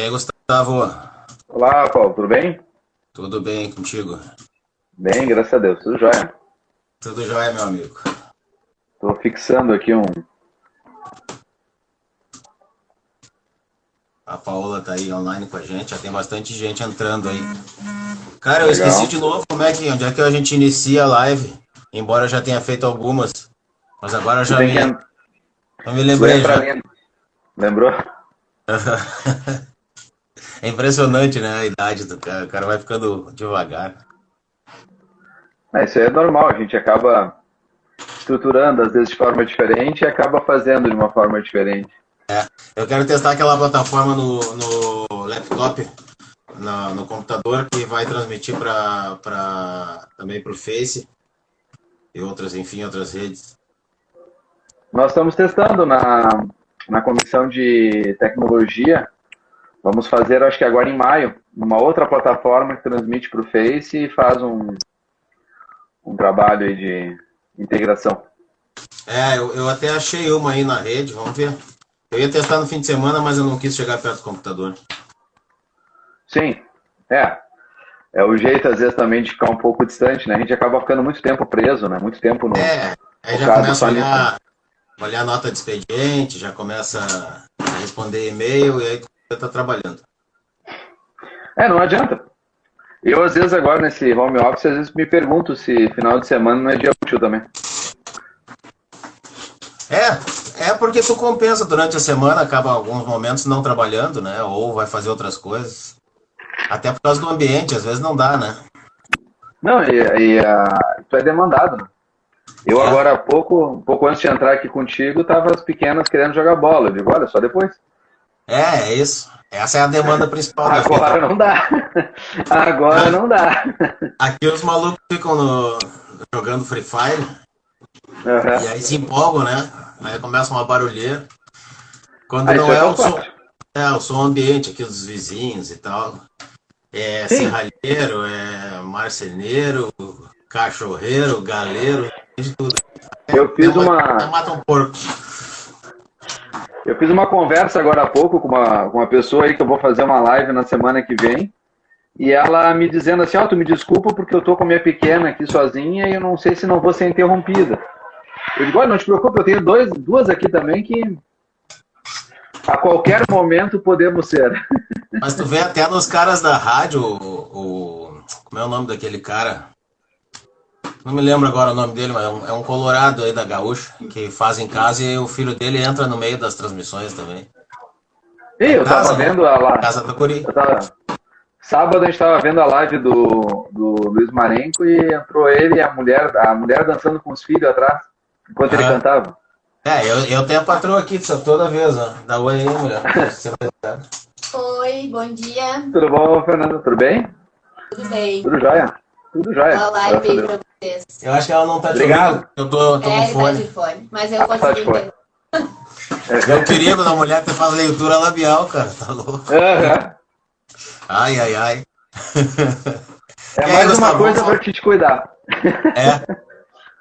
E aí, Gustavo? Olá, Paulo, tudo bem? Tudo bem contigo? Bem, graças a Deus, tudo jóia. Tudo jóia, meu amigo. Estou fixando aqui um. A Paola tá aí online com a gente, já tem bastante gente entrando aí. Cara, eu Legal. esqueci de novo como é que, onde é que a gente inicia a live, embora já tenha feito algumas. Mas agora já me, que eu me lembrei já. Lembrou? É impressionante, né? A idade do cara. O cara vai ficando devagar. É, isso aí é normal, a gente acaba estruturando às vezes de forma diferente e acaba fazendo de uma forma diferente. Eu quero testar aquela plataforma no, no laptop, na- no computador, que vai transmitir para pra, também para o Face e outras, enfim, outras redes. Nós estamos testando na, na comissão de tecnologia. Vamos fazer, acho que agora em maio, uma outra plataforma que transmite para o Face e faz um, um trabalho aí de integração. É, eu, eu até achei uma aí na rede, vamos ver. Eu ia testar no fim de semana, mas eu não quis chegar perto do computador. Sim, é. É o jeito, às vezes, também de ficar um pouco distante, né? A gente acaba ficando muito tempo preso, né? Muito tempo no. É, aí já começa a olhar, olhar a nota de expediente, já começa a responder e-mail e aí está trabalhando. É, não adianta. Eu, às vezes, agora nesse home office, às vezes me pergunto se final de semana não é dia útil também. É, é porque tu compensa durante a semana, acaba alguns momentos não trabalhando, né? Ou vai fazer outras coisas. Até por causa do ambiente, às vezes não dá, né? Não, e, e ah, tu é demandado, né? Eu É. agora há pouco, um pouco antes de entrar aqui contigo, tava as pequenas querendo jogar bola. Eu digo, olha, só depois. É, é isso. Essa é a demanda principal da Agora vida. não dá. Agora não dá. Aqui os malucos ficam no- jogando Free Fire Aham. e aí se empolgam, né? Aí começa uma barulheira. Quando isso não é é o som, é o som ambiente aqui dos vizinhos e tal. É Sim. serralheiro, é marceneiro, cachorreiro, galeiro, de tudo. Eu fiz uma, mata um porco. Eu fiz uma conversa agora há pouco com uma, com uma pessoa aí que eu vou fazer uma live na semana que vem. E ela me dizendo assim, ó, tu me desculpa porque eu tô com a minha pequena aqui sozinha e eu não sei se não vou ser interrompida. Eu digo, olha, não te preocupe, eu tenho dois, duas aqui também que a qualquer momento podemos ser. Mas tu vê até nos caras da rádio, o, o- como é o nome daquele cara? Não me lembro agora o nome dele, mas é um, é um colorado aí da Gaúcha, que faz em casa e o filho dele entra no meio das transmissões também. E eu tava Casa, né? vendo a live. Casa do Curi. tava- Sábado a gente tava vendo a live do, do Luiz Marenco e entrou ele e a mulher, a mulher dançando com os filhos atrás, enquanto ele Aham. cantava. É, eu, eu tenho a patroa aqui toda vez, ó. Dá oi aí, mulher. Vai- Oi, bom dia. Tudo bom, Fernando? Tudo bem? Tudo bem? Tudo jóia? Tudo jóia. Live aí pra vocês. Eu acho que ela não tá te Obrigado. ouvindo. Eu tô, tô É, ele tá fone. de fone. Mas eu Ah, tá de consegui fone. entender. É o perigo da mulher que faz leitura labial, cara. Tá louco? Aham. Ai, ai, ai. É aí, mais uma Gustavo, coisa vamos pra te cuidar. É.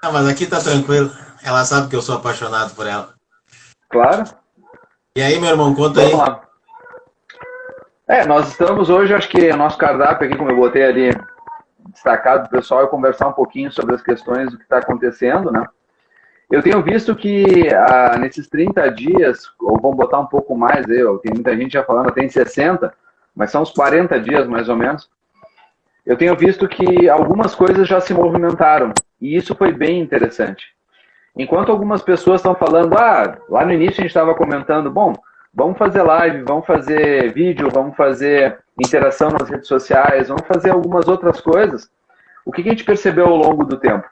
Não, mas aqui tá tranquilo. Ela sabe que eu sou apaixonado por ela. Claro. E aí, meu irmão, conta aí. Vamos lá. É, nós estamos hoje, acho que o nosso cardápio aqui, como eu botei ali destacado pro pessoal, é conversar um pouquinho sobre as questões do que está acontecendo, né? Eu tenho visto que ah, nesses 30 dias, ou vamos botar um pouco mais, eu, tem muita gente já falando, tem 60, mas são uns 40 dias mais ou menos. Eu tenho visto que algumas coisas já se movimentaram, e isso foi bem interessante. Enquanto algumas pessoas estão falando, ah, lá no início a gente estava comentando, bom, vamos fazer live, vamos fazer vídeo, vamos fazer interação nas redes sociais, vamos fazer algumas outras coisas. O que a gente percebeu ao longo do tempo?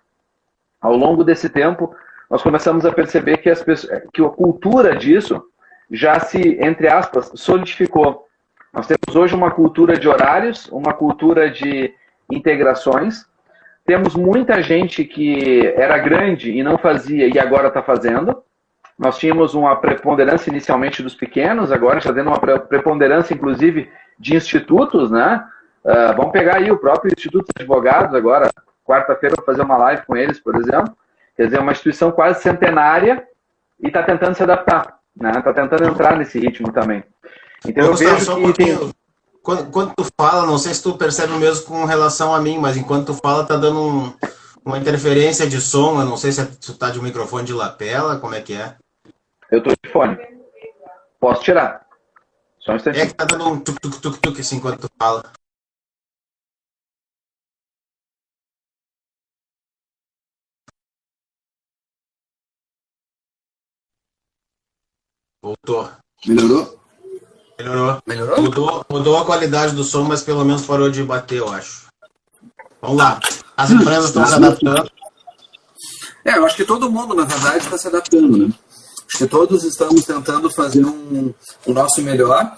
Ao longo desse tempo, nós começamos a perceber que, as pessoas, que a cultura disso já se, entre aspas, solidificou. Nós temos hoje uma cultura de horários, uma cultura de integrações. Temos muita gente que era grande e não fazia e agora está fazendo. Nós tínhamos uma preponderância inicialmente dos pequenos, agora está tendo uma preponderância, inclusive, de institutos, né? Uh, vamos pegar aí o próprio Instituto de Advogados agora, quarta-feira, vou fazer uma live com eles, por exemplo. Quer dizer, uma instituição quase centenária e está tentando se adaptar, né? Está tentando entrar nesse ritmo também. Então eu Gustavo, vejo que tem... Quando, quando, tu fala, não sei se tu percebe mesmo com relação a mim, mas enquanto tu fala, tá dando um, uma interferência de som. Eu não sei se é, tu tá de um microfone de lapela, como é que é? Eu tô de fone. Posso tirar. Só um instantinho. É que tá dando um tuk-tuk-tuk-tuk assim enquanto tu fala. Voltou. Melhorou? Melhorou. Melhorou? Mudou, mudou a qualidade do som, mas pelo menos parou de bater, eu acho. Vamos lá. As empresas estão se adaptando. É, eu acho que todo mundo, na verdade, está se adaptando, né? Acho que todos estamos tentando fazer um, o nosso melhor.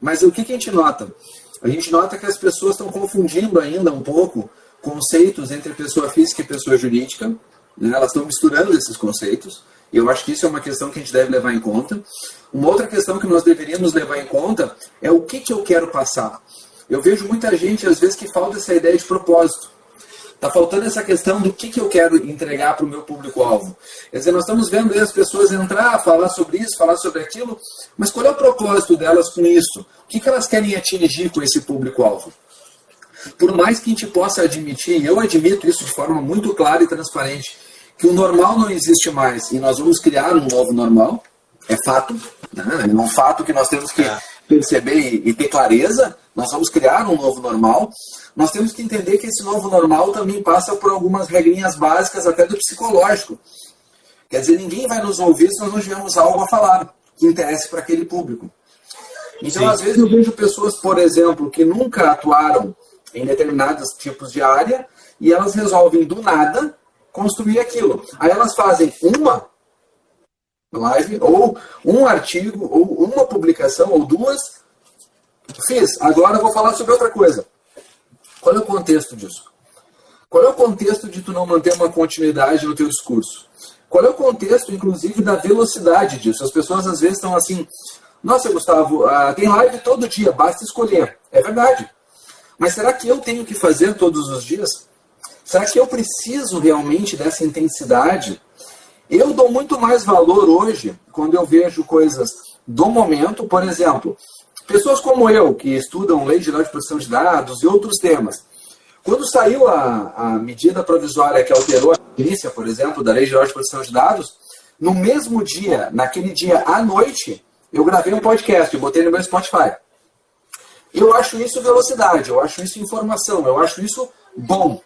Mas o que, que a gente nota? A gente nota que as pessoas estão confundindo ainda um pouco conceitos entre pessoa física e pessoa jurídica. Né? Elas estão misturando esses conceitos. E eu acho que isso é uma questão que a gente deve levar em conta. Uma outra questão que nós deveríamos levar em conta é o que, que eu quero passar. Eu vejo muita gente, às vezes, que falta essa ideia de propósito. Está faltando essa questão do que, que eu quero entregar para o meu público-alvo. Quer dizer, nós estamos vendo as pessoas entrar, falar sobre isso, falar sobre aquilo, mas qual é o propósito delas com isso? O que, que elas querem atingir com esse público-alvo? Por mais que a gente possa admitir, eu admito isso de forma muito clara e transparente, que o normal não existe mais e nós vamos criar um novo normal, é fato, né? é um fato que nós temos que é. Perceber e, ter clareza, nós vamos criar um novo normal, nós temos que entender que esse novo normal também passa por algumas regrinhas básicas até do psicológico. Quer dizer, ninguém vai nos ouvir se nós não tivermos algo a falar que interesse para aquele público. Então, Sim. às vezes, eu vejo pessoas, por exemplo, que nunca atuaram em determinados tipos de área e elas resolvem do nada construir aquilo. Aí elas fazem uma live, ou um artigo, ou uma publicação, ou duas. Fiz. Agora eu vou falar sobre outra coisa. Qual é o contexto disso? Qual é o contexto de tu não manter uma continuidade no teu discurso? Qual é o contexto, inclusive, da velocidade disso? As pessoas às vezes estão assim, nossa, Gustavo, ah, tem live todo dia, basta escolher. É verdade. Mas será que eu tenho que fazer todos os dias? Será que eu preciso realmente dessa intensidade? Eu dou muito mais valor hoje quando eu vejo coisas do momento, por exemplo, pessoas como eu, que estudam lei geral de proteção de dados e outros temas. Quando saiu a, a medida provisória que alterou a polícia, por exemplo, da lei geral de proteção de dados, no mesmo dia, naquele dia à noite, eu gravei um podcast, eu botei no meu Spotify. Eu acho isso velocidade, eu acho isso informação, eu acho isso bom.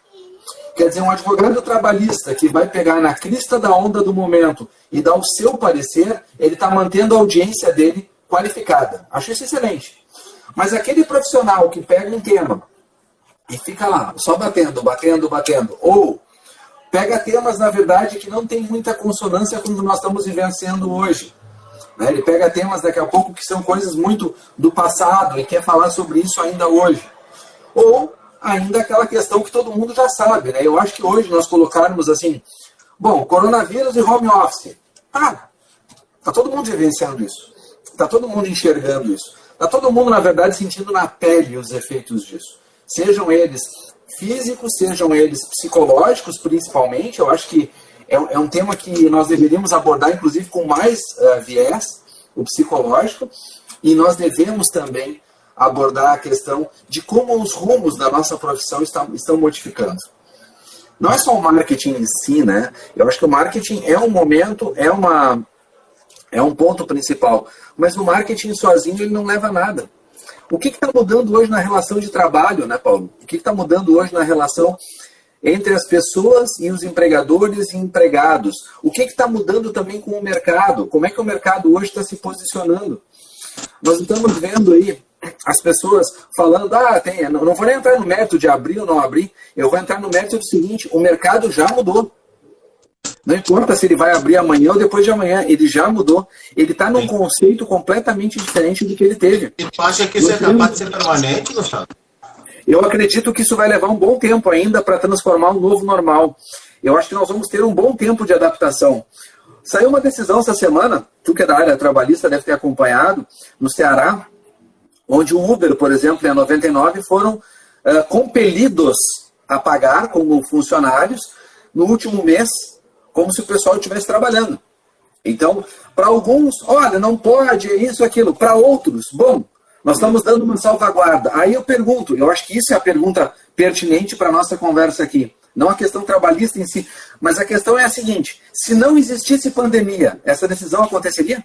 Quer dizer, um advogado trabalhista que vai pegar na crista da onda do momento e dar o seu parecer, ele está mantendo a audiência dele qualificada. Acho isso excelente. Mas aquele profissional que pega um tema e fica lá, só batendo, batendo, batendo, ou pega temas, na verdade, que não tem muita consonância com o que nós estamos vivenciando hoje. Né? Ele pega temas daqui a pouco que são coisas muito do passado e quer falar sobre isso ainda hoje. Ou ainda aquela questão que todo mundo já sabe, né? Eu acho que hoje nós colocarmos assim, bom, coronavírus e home office. Tá, tá todo mundo vivenciando isso. Tá todo mundo enxergando isso. Tá todo mundo, na verdade, sentindo na pele os efeitos disso. Sejam eles físicos, sejam eles psicológicos, principalmente. Eu acho que é, é um tema que nós deveríamos abordar, inclusive, com mais uh, viés, o psicológico. E nós devemos também abordar a questão de como os rumos da nossa profissão estão, estão modificando. Não é só o marketing em si, né? Eu acho que o marketing é um momento, é uma é um ponto principal, mas o marketing sozinho ele não leva a nada. O que está mudando hoje na relação de trabalho, né, Paulo? O que está mudando hoje na relação entre as pessoas e os empregadores e empregados? O que está mudando também com o mercado? Como é que o mercado hoje está se posicionando? Nós estamos vendo aí as pessoas falando, ah, tem, não, não vou nem entrar no mérito de abrir ou não abrir, eu vou entrar no mérito do seguinte, o mercado já mudou. Não importa se ele vai abrir amanhã ou depois de amanhã, ele já mudou. Ele está num conceito completamente diferente do que ele teve. E tu acha que isso é capaz de ser permanente, Gustavo? Eu acredito que isso vai levar um bom tempo ainda para transformar um novo normal. Eu acho que nós vamos ter um bom tempo de adaptação. Saiu uma decisão essa semana, tu que é da área trabalhista deve ter acompanhado, no Ceará, onde o Uber, por exemplo, e a 99 foram uh, compelidos a pagar como funcionários no último mês, como se o pessoal estivesse trabalhando. Então, para alguns, olha, não pode, é isso, aquilo. Para outros, bom, nós estamos dando uma salvaguarda. Aí eu pergunto, eu acho que isso é a pergunta pertinente para a nossa conversa aqui. Não a questão trabalhista em si, mas a questão é a seguinte: se não existisse pandemia, essa decisão aconteceria?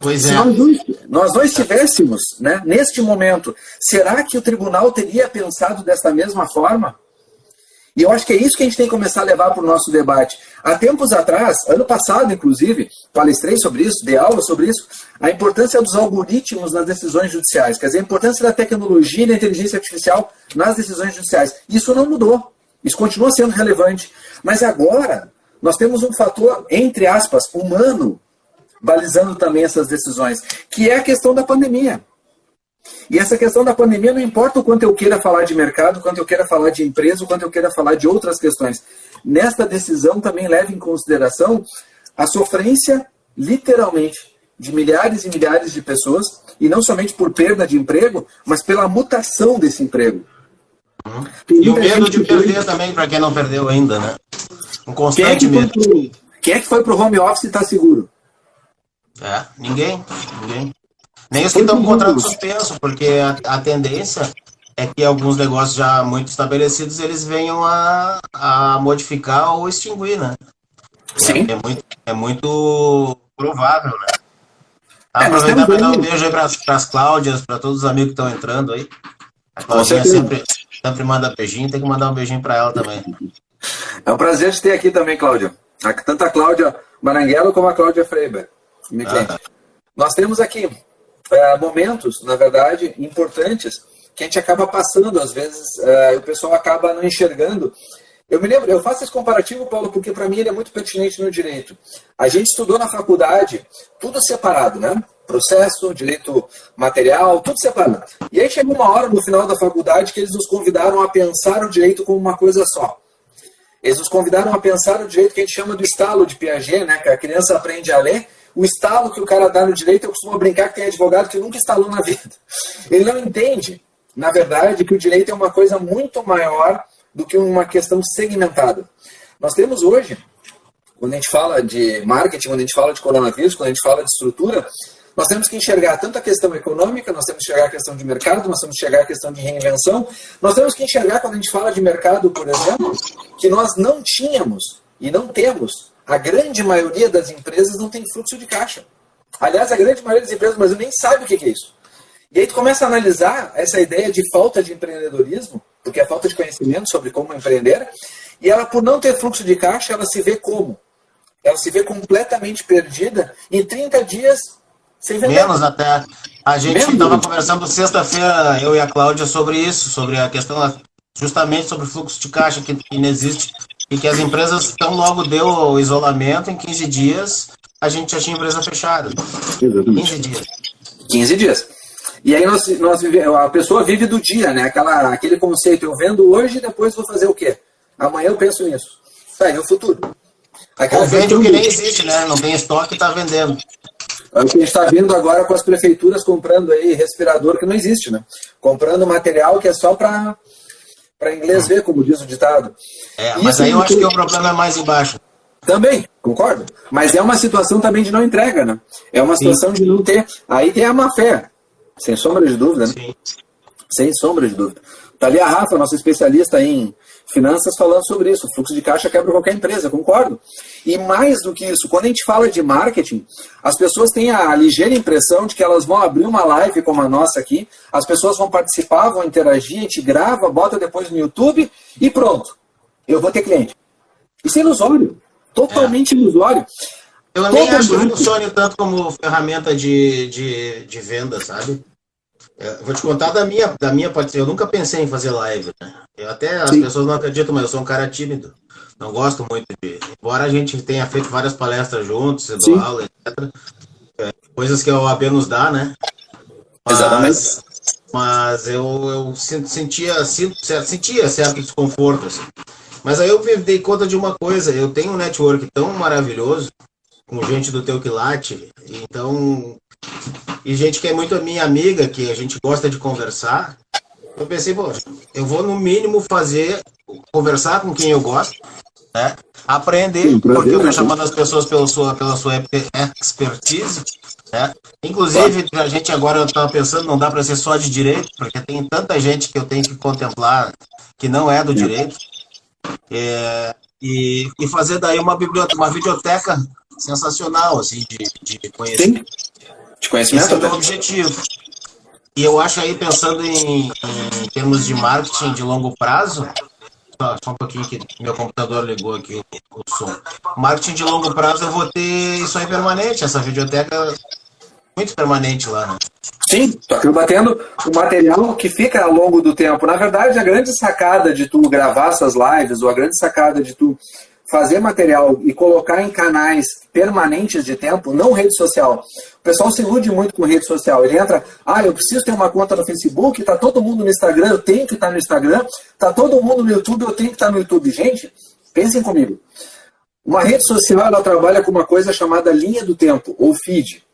Pois Se é. nós, não, nós não estivéssemos né, neste momento, será que o tribunal teria pensado desta mesma forma? E eu acho que é isso que a gente tem que começar a levar para o nosso debate. Há tempos atrás, ano passado, inclusive, palestrei sobre isso, dei aula sobre isso, a importância dos algoritmos nas decisões judiciais, quer dizer, a importância da tecnologia e da inteligência artificial nas decisões judiciais. Isso não mudou. Isso continua sendo relevante. Mas agora, nós temos um fator, entre aspas, humano, balizando também essas decisões, que é a questão da pandemia. E essa questão da pandemia não importa o quanto eu queira falar de mercado, o quanto eu queira falar de empresa, o quanto eu queira falar de outras questões. Nesta decisão também leva em consideração a sofrência, literalmente, de milhares e milhares de pessoas, e não somente por perda de emprego, mas pela mutação desse emprego. E o medo de perder também, para quem não perdeu ainda, né? Um Quem é constante que foi medo. pro, quem é que foi pro home office e está seguro? É, ninguém, ninguém. Nem os que estão com contrato suspenso, porque a, a tendência é que alguns negócios já muito estabelecidos eles venham a, a modificar ou extinguir, né? Sim. É, é muito, é muito provável, né? É, Aproveitar temos para dar um beijo aí para as Cláudias, para todos os amigos que estão entrando aí. A Claudinha certeza. sempre, sempre manda beijinho, tem que mandar um beijinho para ela também. É um prazer te ter aqui também, Cláudia. Tanto a Cláudia Maranguelo como a Cláudia Freiber. Minha Ah, cliente. tá. Nós temos aqui é, momentos, na verdade, importantes que a gente acaba passando, às vezes é, o pessoal acaba não enxergando. Eu me lembro, eu faço esse comparativo, Paulo, porque para mim ele é muito pertinente no direito. A gente estudou na faculdade tudo separado, né? Processo, direito material, tudo separado. E aí chegou uma hora no final da faculdade que eles nos convidaram a pensar o direito como uma coisa só. Eles nos convidaram a pensar o direito que a gente chama do estalo de Piaget, né? Que a criança aprende a ler. O estalo que o cara dá no direito, eu costumo brincar que tem advogado que nunca estalou na vida. Ele não entende, na verdade, que o direito é uma coisa muito maior do que uma questão segmentada. Nós temos hoje, quando a gente fala de marketing, quando a gente fala de coronavírus, quando a gente fala de estrutura, nós temos que enxergar tanto a questão econômica, nós temos que enxergar a questão de mercado, nós temos que enxergar a questão de reinvenção, nós temos que enxergar, quando a gente fala de mercado, por exemplo, que nós não tínhamos e não temos, a grande maioria das empresas não tem fluxo de caixa. Aliás, a grande maioria das empresas do Brasil nem sabe o que é isso. E aí tu começa a analisar essa ideia de falta de empreendedorismo, porque é falta de conhecimento sobre como empreender, e ela, por não ter fluxo de caixa, ela se vê como? Ela se vê completamente perdida em 30 dias sem vender. Menos até. A gente estava conversando sexta-feira, eu e a Cláudia, sobre isso, sobre a questão, justamente sobre o fluxo de caixa que, que não existe e que as empresas, tão logo deu o isolamento, em 15 dias, a gente já tinha empresa fechada. 15 dias. 15 dias. E aí nós, nós vive, a pessoa vive do dia, né? Aquela, aquele conceito, eu vendo hoje e depois vou fazer o quê? Amanhã eu penso nisso. Tá aí no futuro. Aquela Ou vende o que nem existe, né? Não tem estoque e está vendendo. É o que a gente está vendo agora com as prefeituras comprando aí respirador que não existe, né? Comprando material que é só para para inglês ver, como diz o ditado. É, Isso mas aí eu acho que o problema é mais embaixo. Também, concordo. Mas é uma situação também de não entrega, né? É uma situação de não ter. Aí tem a má fé, sem sombra de dúvida, né? Sim. Sem sombra de dúvida. Tá ali a Rafa, nossa especialista em finanças, falando sobre isso. O fluxo de caixa quebra qualquer empresa, concordo. E mais do que isso, quando a gente fala de marketing, as pessoas têm a ligeira impressão de que elas vão abrir uma live como a nossa aqui, as pessoas vão participar, vão interagir, a gente grava, bota depois no YouTube e pronto. Eu vou ter cliente. Isso é ilusório. Totalmente ilusório. Eu nem Todo acho que funcione tanto como ferramenta de, de, de venda, sabe? É, vou te contar da minha, da minha parte. Eu nunca pensei em fazer live, né? Eu até as Sim. pessoas não acreditam, mas eu sou um cara tímido. Não gosto muito de. Embora a gente tenha feito várias palestras juntos, eu Sim. dou aula, etc. É, coisas que a OAB nos dá, né? Exatamente. Mas eu, eu sentia, cer- sentia certo desconforto, assim. Mas aí eu me dei conta de uma coisa, eu tenho um network tão maravilhoso, com gente do teu quilate, então, e gente que é muito minha amiga, que a gente gosta de conversar, eu pensei, pô, eu vou no mínimo fazer, conversar com quem eu gosto, né? Aprender, Sim, porque eu né? estou chamando as pessoas pela sua, pela sua expertise, né? Inclusive, a gente agora estava pensando, não dá para ser só de direito, porque tem tanta gente que eu tenho que contemplar que não é do direito. É, e, e fazer daí uma biblioteca, uma videoteca sensacional, assim, de, de conhecimento. De conhecimento, Esse é o meu objetivo. E eu acho aí, pensando em, em termos de marketing de longo prazo, só, um pouquinho que meu computador ligou aqui o, som. Marketing de longo prazo, eu vou ter isso aí permanente, essa videoteca muito permanente lá, né? Sim, tu acaba tendo o material que fica ao longo do tempo. Na verdade, a grande sacada de tu gravar essas lives, ou a grande sacada de tu fazer material e colocar em canais permanentes de tempo, não rede social. O pessoal se ilude muito com rede social. Ele entra, ah, eu preciso ter uma conta no Facebook, tá todo mundo no Instagram, eu tenho que estar no Instagram, tá todo mundo no YouTube, eu tenho que estar no YouTube. Gente, pensem comigo. Uma rede social, ela trabalha com uma coisa chamada linha do tempo, ou feed.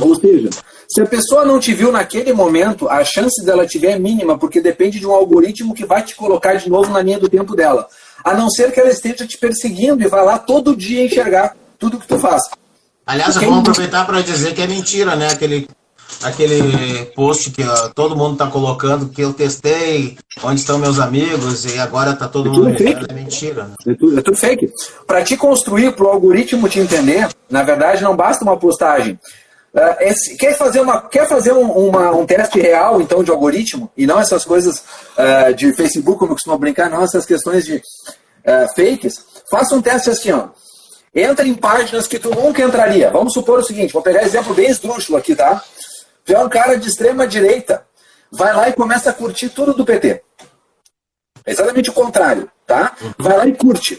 Ou seja, se a pessoa não te viu naquele momento, a chance dela te ver é mínima, porque depende de um algoritmo que vai te colocar de novo na linha do tempo dela. A não ser que ela esteja te perseguindo e vá lá todo dia enxergar tudo que tu faz. Aliás, vamos aproveitar para dizer que é mentira, né? Aquele, aquele post que ó, todo mundo está colocando, que eu testei, onde estão meus amigos, e agora está todo É mundo fake. é mentira. Né? É tudo, é tudo fake. Para te construir, para o algoritmo te entender, na verdade não basta uma postagem. Esse- quer fazer, uma, quer fazer um, uma- um teste real, então, de algoritmo, e não essas coisas ah, de Facebook, como eu costumo brincar, não essas questões de ah, fakes? Faça um teste assim, ó. Entra em páginas que tu nunca entraria. Vamos supor o seguinte, vou pegar exemplo bem esdrúxulo aqui, tá? Tu é um cara de extrema direita, vai lá e começa a curtir tudo do PT. É exatamente o contrário, tá? Vai lá e curte.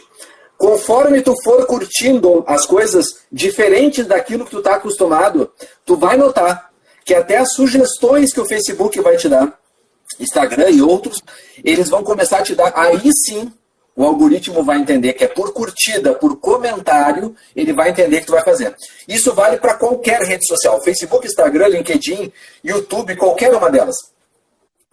Conforme tu for curtindo as coisas diferentes daquilo que tu tá acostumado, tu vai notar que até as sugestões que o Facebook vai te dar, Instagram e outros, eles vão começar a te dar. Aí sim, o algoritmo vai entender que é por curtida, por comentário, ele vai entender que tu vai fazer. Isso vale para qualquer rede social, Facebook, Instagram, LinkedIn, YouTube, qualquer uma delas.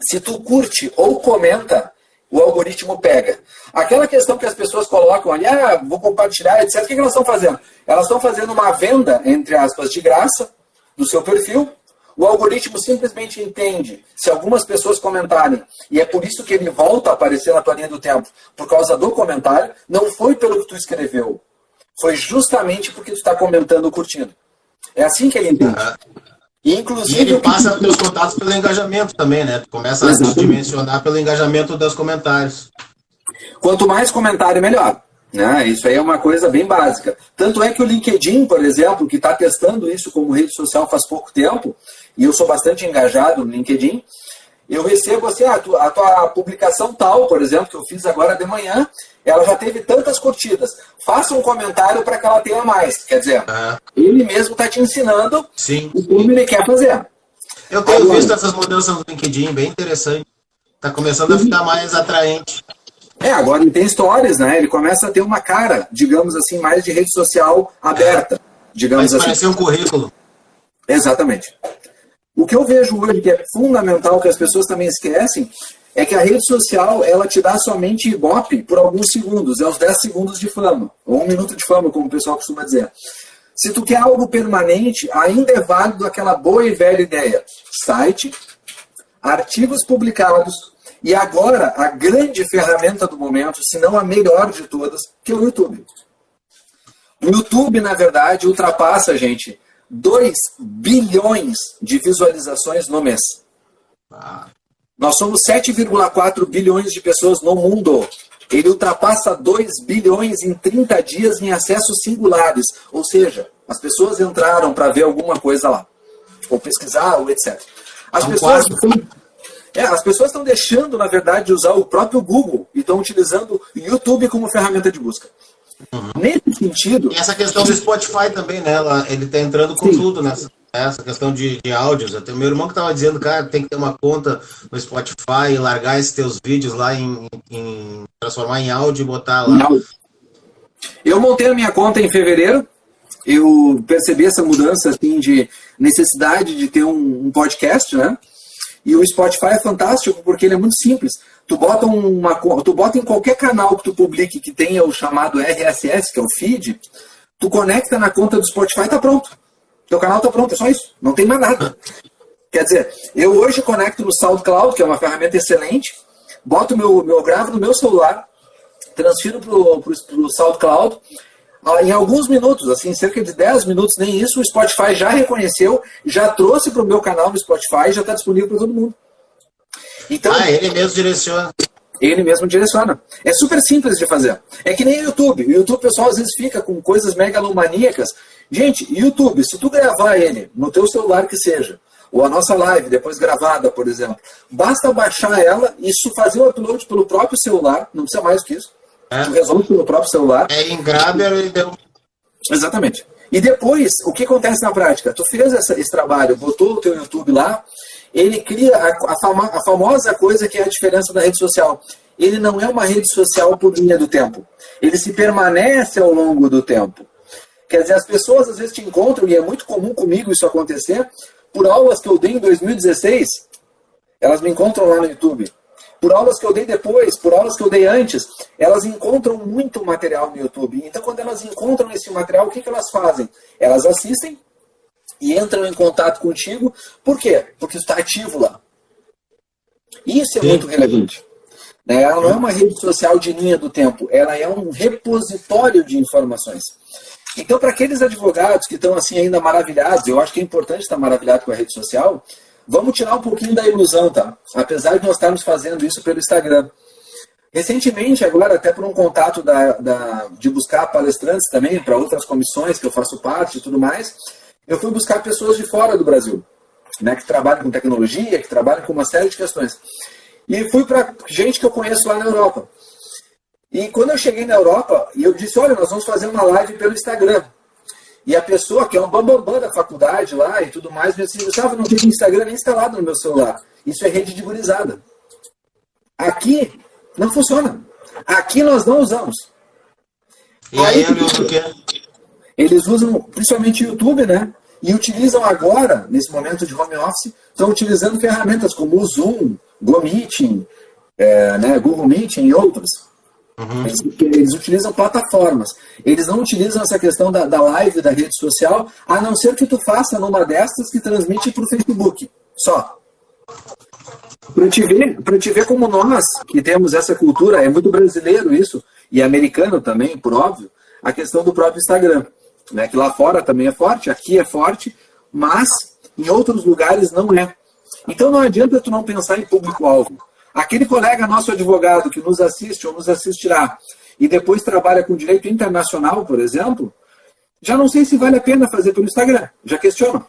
Se tu curte ou comenta, o algoritmo pega. Aquela questão que as pessoas colocam ali, ah, vou compartilhar, etc. O que elas estão fazendo? Elas estão fazendo uma venda, entre aspas, de graça do seu perfil. O algoritmo simplesmente entende se algumas pessoas comentarem, e é por isso que ele volta a aparecer na tua linha do tempo, por causa do comentário, não foi pelo que tu escreveu, foi justamente porque tu está comentando ou curtindo. É assim que ele entende. E, E inclusive, ele o que passa tu- pelos contatos pelo engajamento também, né? Tu começa a Exatamente. dimensionar pelo engajamento dos comentários. Quanto mais comentário, melhor. Né? Isso aí é uma coisa bem básica. Tanto é que o LinkedIn, por exemplo, que está testando isso como rede social faz pouco tempo, e eu sou bastante engajado no LinkedIn, eu recebo assim, ah, a tua publicação tal, por exemplo, que eu fiz agora de manhã, ela já teve tantas curtidas. Faça um comentário para que ela tenha mais. Quer dizer, É, ele mesmo está te ensinando sim. o como ele quer fazer. Eu tenho Agora- visto essas mudanças no LinkedIn, bem interessante. Tá começando a ficar mais atraente. É, agora ele tem stories, né? Ele começa a ter uma cara, digamos assim, mais de rede social aberta. Digamos Mas assim. parecer um currículo. Exatamente. O que eu vejo hoje que é fundamental, que as pessoas também esquecem, é que a rede social, ela te dá somente ibope por alguns segundos, é os 10 segundos de fama, ou um minuto de fama, como o pessoal costuma dizer. Se tu quer algo permanente, ainda é válido aquela boa e velha ideia. Site, artigos publicados, e agora a grande ferramenta do momento, se não a melhor de todas, que é o YouTube. O YouTube, na verdade, ultrapassa, gente, 2 bilhões de visualizações no mês. Ah, Nós somos 7,4 bilhões de pessoas no mundo. Ele ultrapassa 2 bilhões em 30 dias em acessos singulares. Ou seja, as pessoas entraram para ver alguma coisa lá. Ou pesquisar, ou etc. As um pessoas é, as pessoas estão deixando, na verdade, de usar o próprio Google e estão utilizando o YouTube como ferramenta de busca. Nesse sentido, E essa questão do Spotify também, né? Ela- Ele tá entrando com Sim. tudo nessa essa questão de, de áudios. Até meu irmão que tava dizendo, cara, tem que ter uma conta no Spotify e largar esses teus vídeos lá em, em- transformar em áudio e botar lá. Não. Eu montei a minha conta em fevereiro. Eu percebi essa mudança assim, de necessidade de ter um, um podcast, né? E o Spotify é fantástico porque ele é muito simples. Tu bota, uma, tu bota em qualquer canal que tu publique que tenha o chamado RSS, que é o feed, tu conecta na conta do Spotify e tá pronto. Teu canal tá pronto, é só isso. Não tem mais nada. Quer dizer, eu hoje conecto no SoundCloud, que é uma ferramenta excelente, boto meu, meu gravo no meu celular, transfiro pro, pro, pro SoundCloud, ah, em alguns minutos, assim, cerca de 10 minutos, nem isso, o Spotify já reconheceu, já trouxe para o meu canal no Spotify, já está disponível para todo mundo. Então, ah, ele mesmo direciona. Ele mesmo direciona. É super simples de fazer. É que nem o YouTube. O YouTube, o pessoal às vezes fica com coisas megalomaníacas. Gente, YouTube, se tu gravar ele no teu celular que seja, ou a nossa live depois gravada, por exemplo, basta baixar ela e fazer o upload pelo próprio celular, não precisa mais que isso. É. Tu resolve pelo próprio celular. É em Grabber e deu. Exatamente. E depois, o que acontece na prática? Tu fez essa, esse trabalho, botou o teu YouTube lá, ele cria a, a, fama, a famosa coisa que é a diferença da rede social. Ele não é uma rede social por linha do tempo. Ele se permanece ao longo do tempo. Quer dizer, as pessoas às vezes te encontram, e é muito comum comigo isso acontecer, por aulas que eu dei em 2016, elas me encontram lá no YouTube. Por aulas que eu dei depois, por aulas que eu dei antes, elas encontram muito material no YouTube. Então, quando elas encontram esse material, o que, que elas fazem? Elas assistem, e entram em contato contigo. Por quê? Porque está ativo lá. Isso é Sim. muito relevante. Né? Ela não é uma rede social de linha do tempo, ela é um repositório de informações. Então, para aqueles advogados que estão assim ainda maravilhados, eu acho que é importante estar maravilhado com a rede social, vamos tirar um pouquinho da ilusão, tá? Apesar de nós estarmos fazendo isso pelo Instagram. Recentemente, agora, até por um contato da, da de buscar palestrantes também para outras comissões que eu faço parte e tudo mais, eu fui buscar pessoas de fora do Brasil, né, que trabalham com tecnologia, que trabalham com uma série de questões. E fui para gente que eu conheço lá na Europa. E quando eu cheguei na Europa, eu disse, olha, nós vamos fazer uma live pelo Instagram. E a pessoa, que é um bambambam da faculdade lá e tudo mais, me disse, Gustavo, não tem Instagram nem instalado no meu celular. Isso é rede de gurizada. Aqui não funciona. Aqui nós não usamos. E aí, aí o que? Eles usam principalmente o YouTube, né? E utilizam agora, nesse momento de home office, estão utilizando ferramentas como o Zoom, GoMeeting, é, né, Google Meeting e outras. Uhum. Eles, eles, utilizam plataformas. Eles não utilizam essa questão da, da live, da rede social, a não ser que tu faça numa dessas que transmite para o Facebook. Só. Para te, ver, te ver como nós, que temos essa cultura, é muito brasileiro isso, e americano também, por óbvio, a questão do próprio Instagram né? que lá fora também é forte, aqui é forte, mas em outros lugares não é. Então não adianta tu não pensar em público-alvo. Aquele colega nosso advogado que nos assiste ou nos assistirá e depois trabalha com direito internacional, por exemplo, já não sei se vale a pena fazer pelo Instagram. Já questiono.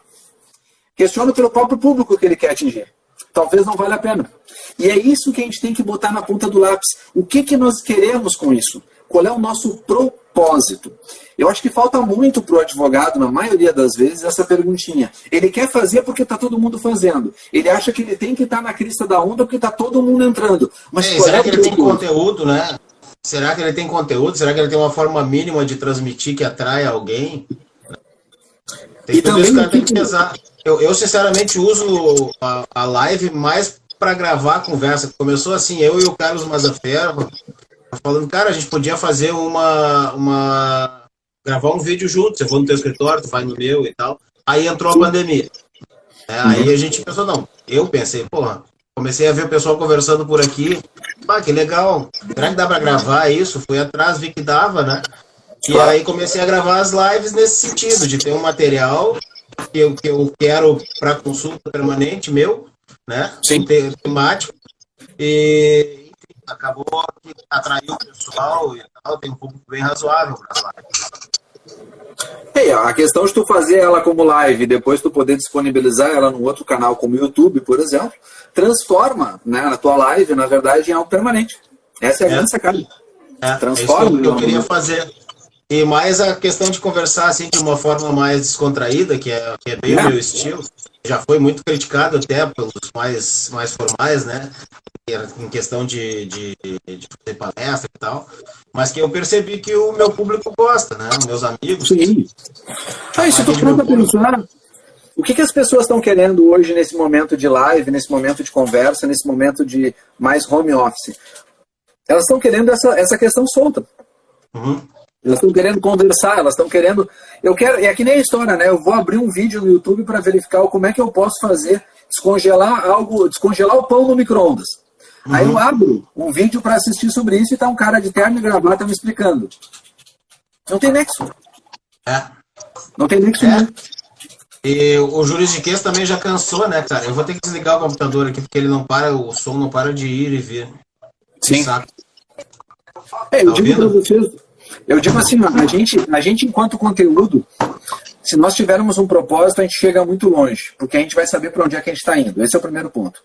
Questiono pelo próprio público que ele quer atingir. Talvez não valha a pena. E é isso que a gente tem que botar na ponta do lápis. O que, que nós queremos com isso? Qual é o nosso propósito? Eu acho que falta muito para o advogado, na maioria das vezes, essa perguntinha. Ele quer fazer porque está todo mundo fazendo. Ele acha que ele tem que estar tá na crista da onda porque está todo mundo entrando. Mas será é que ele tem conteúdo, né? Será que ele tem conteúdo? Será que ele tem uma forma mínima de transmitir que atrai alguém? Tem e tudo isso que tem que pesar. Eu, eu, sinceramente, uso a, a live mais para gravar a conversa. Começou assim, eu e o Carlos Mazaferro, falando, cara, a gente podia fazer uma, uma gravar um vídeo junto. Você for no teu escritório, tu faz no meu e tal. Aí entrou a pandemia. É, aí a gente pensou, não. Eu pensei, porra, comecei a ver o pessoal conversando por aqui. Ah, que legal. Será que dá para gravar isso? Fui atrás, vi que dava, né? E aí comecei a gravar as lives nesse sentido, de ter um material que eu, que eu quero para consulta permanente meu, né? Sim. Temático. E acabou que atraiu o pessoal e tal, tem um público bem razoável para as lives. É, a questão de tu fazer ela como live e depois tu poder disponibilizar ela num outro canal como o YouTube, por exemplo, transforma né, a tua live, na verdade, em algo permanente. Essa é a é. grande sacada. É, transforma. É que eu queria fazer. E mais a questão de conversar assim de uma forma mais descontraída, que é, que é bem é. o meu estilo. Já foi muito criticado até pelos mais, mais formais, né? em questão de, de, de, fazer palestra e tal, mas que eu percebi que o meu público gosta, né? Meus amigos. Sim. Ah, isso eu tô pensar. O que, que as pessoas estão querendo hoje nesse momento de live, nesse momento de conversa, nesse momento de mais home office? Elas estão querendo essa, essa questão solta. Uhum. Elas estão querendo conversar, elas estão querendo. Eu quero. É que nem a história, né? Eu vou abrir um vídeo no YouTube para verificar como é que eu posso fazer descongelar algo, descongelar o pão no micro-ondas. Uhum. Aí eu abro um vídeo para assistir sobre isso e tá um cara de terno e gravata me explicando. Não tem nexo. É. Não tem nexo é. E o juridiquês também já cansou, né, cara? Eu vou ter que desligar o computador aqui porque ele não para, o som não para de ir e vir. Sim. É, eu tá digo para vocês, eu digo assim, a gente, a gente enquanto conteúdo, se nós tivermos um propósito, a gente chega muito longe, porque a gente vai saber para onde é que a gente está indo. Esse é o primeiro ponto.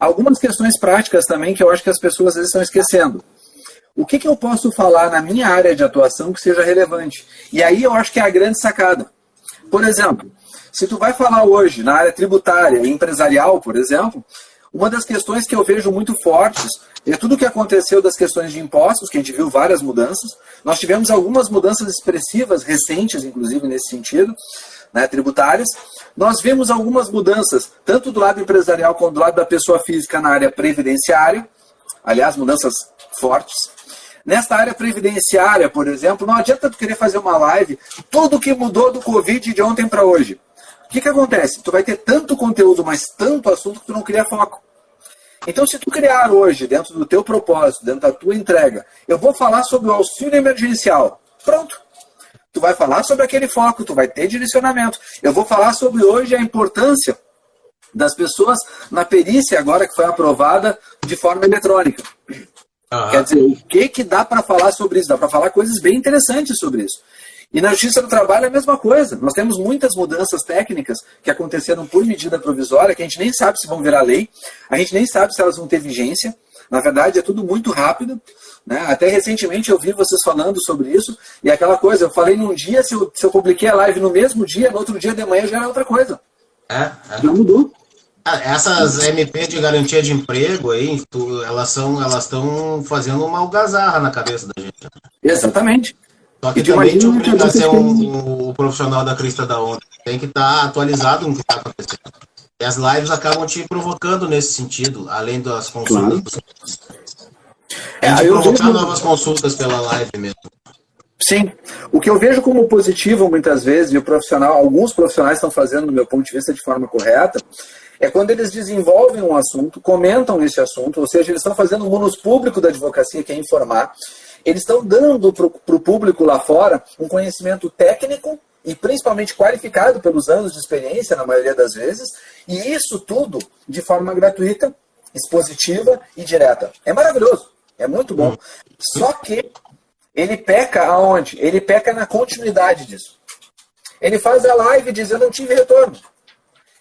Algumas questões práticas também que eu acho que as pessoas às vezes estão esquecendo. O que, que eu posso falar na minha área de atuação que seja relevante? E aí eu acho que é a grande sacada. Por exemplo, se tu vai falar hoje na área tributária e empresarial, por exemplo, uma das questões que eu vejo muito fortes é tudo o que aconteceu das questões de impostos, que a gente viu várias mudanças. Nós tivemos algumas mudanças expressivas, recentes, inclusive, nesse sentido, né, tributárias. Nós vimos algumas mudanças, tanto do lado empresarial quanto do lado da pessoa física na área previdenciária. Aliás, mudanças fortes. Nesta área previdenciária, por exemplo, não adianta tu querer fazer uma live, tudo que mudou do Covid de ontem para hoje. O que, que acontece? Tu vai ter tanto conteúdo, mas tanto assunto que tu não cria foco. Então, se tu criar hoje, dentro do teu propósito, dentro da tua entrega, eu vou falar sobre o auxílio emergencial. Pronto. Tu vai falar sobre aquele foco, tu vai ter direcionamento. Eu vou falar sobre hoje a importância das pessoas na perícia agora que foi aprovada de forma eletrônica. Uhum. Quer dizer, o que que dá para falar sobre isso? Dá para falar coisas bem interessantes sobre isso. E na Justiça do Trabalho é a mesma coisa. Nós temos muitas mudanças técnicas que aconteceram por medida provisória, que a gente nem sabe se vão virar lei, a gente nem sabe se elas vão ter vigência. Na verdade, é tudo muito rápido. Né? Até recentemente eu vi vocês falando sobre isso, e aquela coisa, eu falei num dia, se eu, se eu publiquei a live no mesmo dia, no outro dia de manhã já era outra coisa. É, é. Já mudou. Ah, essas MP de garantia de emprego aí, tu, elas são, elas estão fazendo uma algazarra na cabeça da gente. Exatamente. Só que também te obriga a ser um, um, profissional da crista da onda. Tem que estar tá atualizado no que está acontecendo. E as lives acabam te provocando nesse sentido, além das consultas. Claro. É, provocar vejo... novas consultas pela live mesmo. Sim. O que eu vejo como positivo muitas vezes, e o profissional, alguns profissionais estão fazendo, do meu ponto de vista, de forma correta, é quando eles desenvolvem um assunto, comentam esse assunto, ou seja, eles estão fazendo um munus público da advocacia, que é informar, eles estão dando para o público lá fora um conhecimento técnico e principalmente qualificado pelos anos de experiência, na maioria das vezes, e isso tudo de forma gratuita, expositiva e direta. É maravilhoso, é muito bom. Só que ele peca aonde? Ele peca na continuidade disso. Ele faz a live e diz: Eu não tive retorno.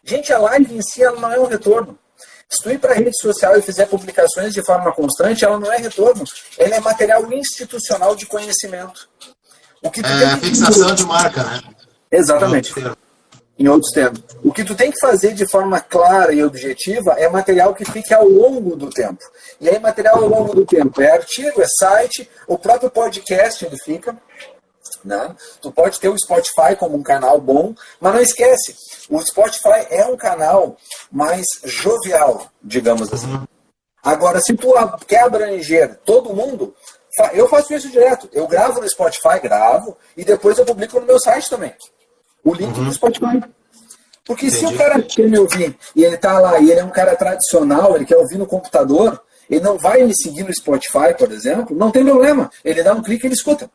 Gente, a live em si ela não é um retorno. Se tu ir para a rede social e fizer publicações de forma constante, ela não é retorno. Ela é material institucional de conhecimento. O que é a fixação que... de marca, né? Exatamente. Em outros termos. O que tu tem que fazer de forma clara e objetiva é material que fique ao longo do tempo. E aí, material ao longo do tempo é artigo, é site, o próprio podcast ele fica. Né? Tu pode ter o Spotify como um canal bom, mas não esquece, o Spotify é um canal mais jovial, digamos assim. Uhum. Agora, se tu quer abranger todo mundo, eu faço isso direto. Eu gravo no Spotify, gravo, e depois eu publico no meu site também. O link uhum. do Spotify. Porque Entendi. se o cara quer me ouvir e ele tá lá e ele é um cara tradicional, ele quer ouvir no computador, ele não vai me seguir no Spotify, por exemplo, não tem problema. Ele dá um clique e ele escuta.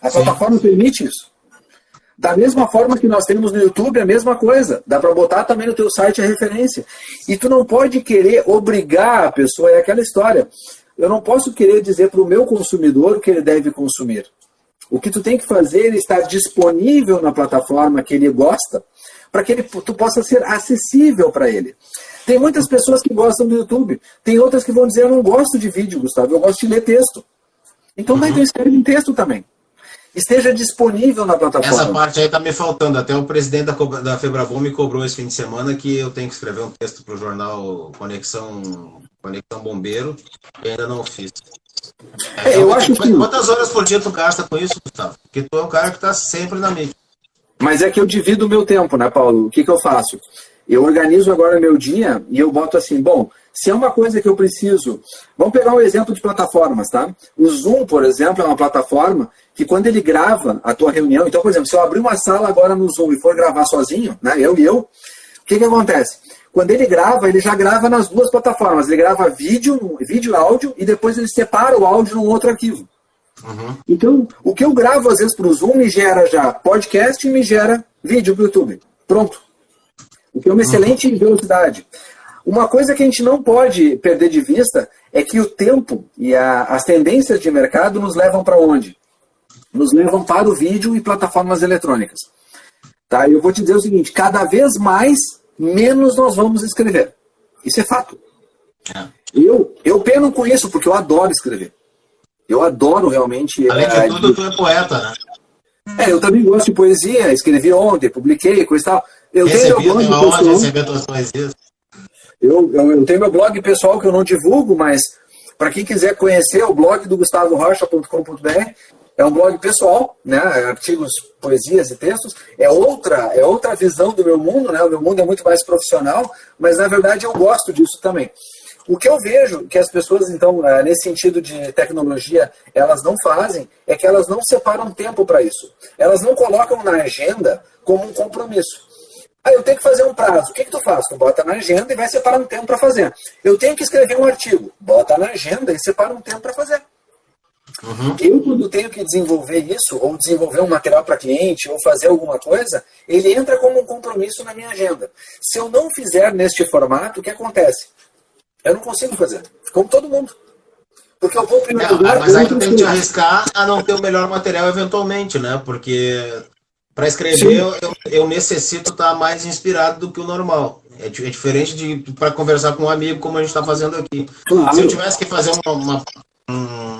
A Sim. plataforma permite isso. Da mesma forma que nós temos no YouTube, a mesma coisa. Dá para botar também no teu site a referência. E tu não pode querer obrigar a pessoa, é aquela história. Eu não posso querer dizer para o meu consumidor o que ele deve consumir. O que tu tem que fazer é estar disponível na plataforma que ele gosta, para que ele, tu possa ser acessível para ele. Tem muitas pessoas que gostam do YouTube, tem outras que vão dizer eu não gosto de vídeo, Gustavo, eu gosto de ler texto. Então, uhum. então escreve em texto também esteja disponível na plataforma. Essa parte aí está me faltando. Até o presidente da, da Febrabom me cobrou esse fim de semana que eu tenho que escrever um texto para o jornal Conexão, Conexão Bombeiro e ainda não fiz. É, eu acho que... Quantas horas por dia tu gasta com isso, Gustavo? Porque tu é um cara que está sempre na mídia. Mas é que eu divido o meu tempo, né, Paulo? O que, que eu faço? Eu organizo agora meu dia e eu boto assim, bom, se é uma coisa que eu preciso. Vamos pegar um exemplo de plataformas, tá? O Zoom, por exemplo, é uma plataforma que quando ele grava a tua reunião, então, por exemplo, se eu abrir uma sala agora no Zoom e for gravar sozinho, né, eu e eu, o que, que acontece? Quando ele grava, ele já grava nas duas plataformas. Ele grava vídeo, vídeo e áudio, e depois ele separa o áudio num outro arquivo. Uhum. Então, o que eu gravo às vezes para o Zoom me gera já podcast e me gera vídeo para o YouTube. Pronto. O que é uma excelente velocidade. Uma coisa que a gente não pode perder de vista é que o tempo e a, as tendências de mercado nos levam para onde? Nos levam para o vídeo e plataformas eletrônicas. Tá? Eu vou te dizer o seguinte: cada vez mais, menos nós vamos escrever. Isso é fato. É. Eu, eu peno com isso, porque eu adoro escrever. Eu adoro realmente. Além de é, tudo, tu é poeta, né? É, eu também gosto de poesia, escrevi ontem, publiquei, coisa e tal. Eu Recebi, tenho meu blog pessoal. receber tuas poesias. Eu, eu, eu, tenho meu blog pessoal que eu não divulgo, mas para quem quiser conhecer o blog do gustavorocha.com.br, é um blog pessoal, né? Artigos, poesias e textos. É outra, é outra visão do meu mundo, né? O meu mundo é muito mais profissional, mas na verdade eu gosto disso também. O que eu vejo que as pessoas, então, é, nesse sentido de tecnologia, elas não fazem, é que elas não separam tempo para isso. Elas não colocam na agenda como um compromisso. Ah, eu tenho que fazer um prazo. O que, que tu faz? Tu bota na agenda e vai separar um tempo para fazer. Eu tenho que escrever um artigo. Bota na agenda e separa um tempo para fazer. Uhum. Eu, quando tenho que desenvolver isso, ou desenvolver um material para cliente, ou fazer alguma coisa, ele entra como um compromisso na minha agenda. Se eu não fizer neste formato, o que acontece? Eu não consigo fazer. Como todo mundo. Porque eu vou primeiro lugar. Mas aí tu tem que te arriscar a não ter o melhor material eventualmente, né? Porque para escrever eu, eu, necessito estar tá mais inspirado do que o normal. É, é diferente de para conversar com um amigo, como a gente está fazendo aqui. Claro. Se eu tivesse que fazer uma, uma um,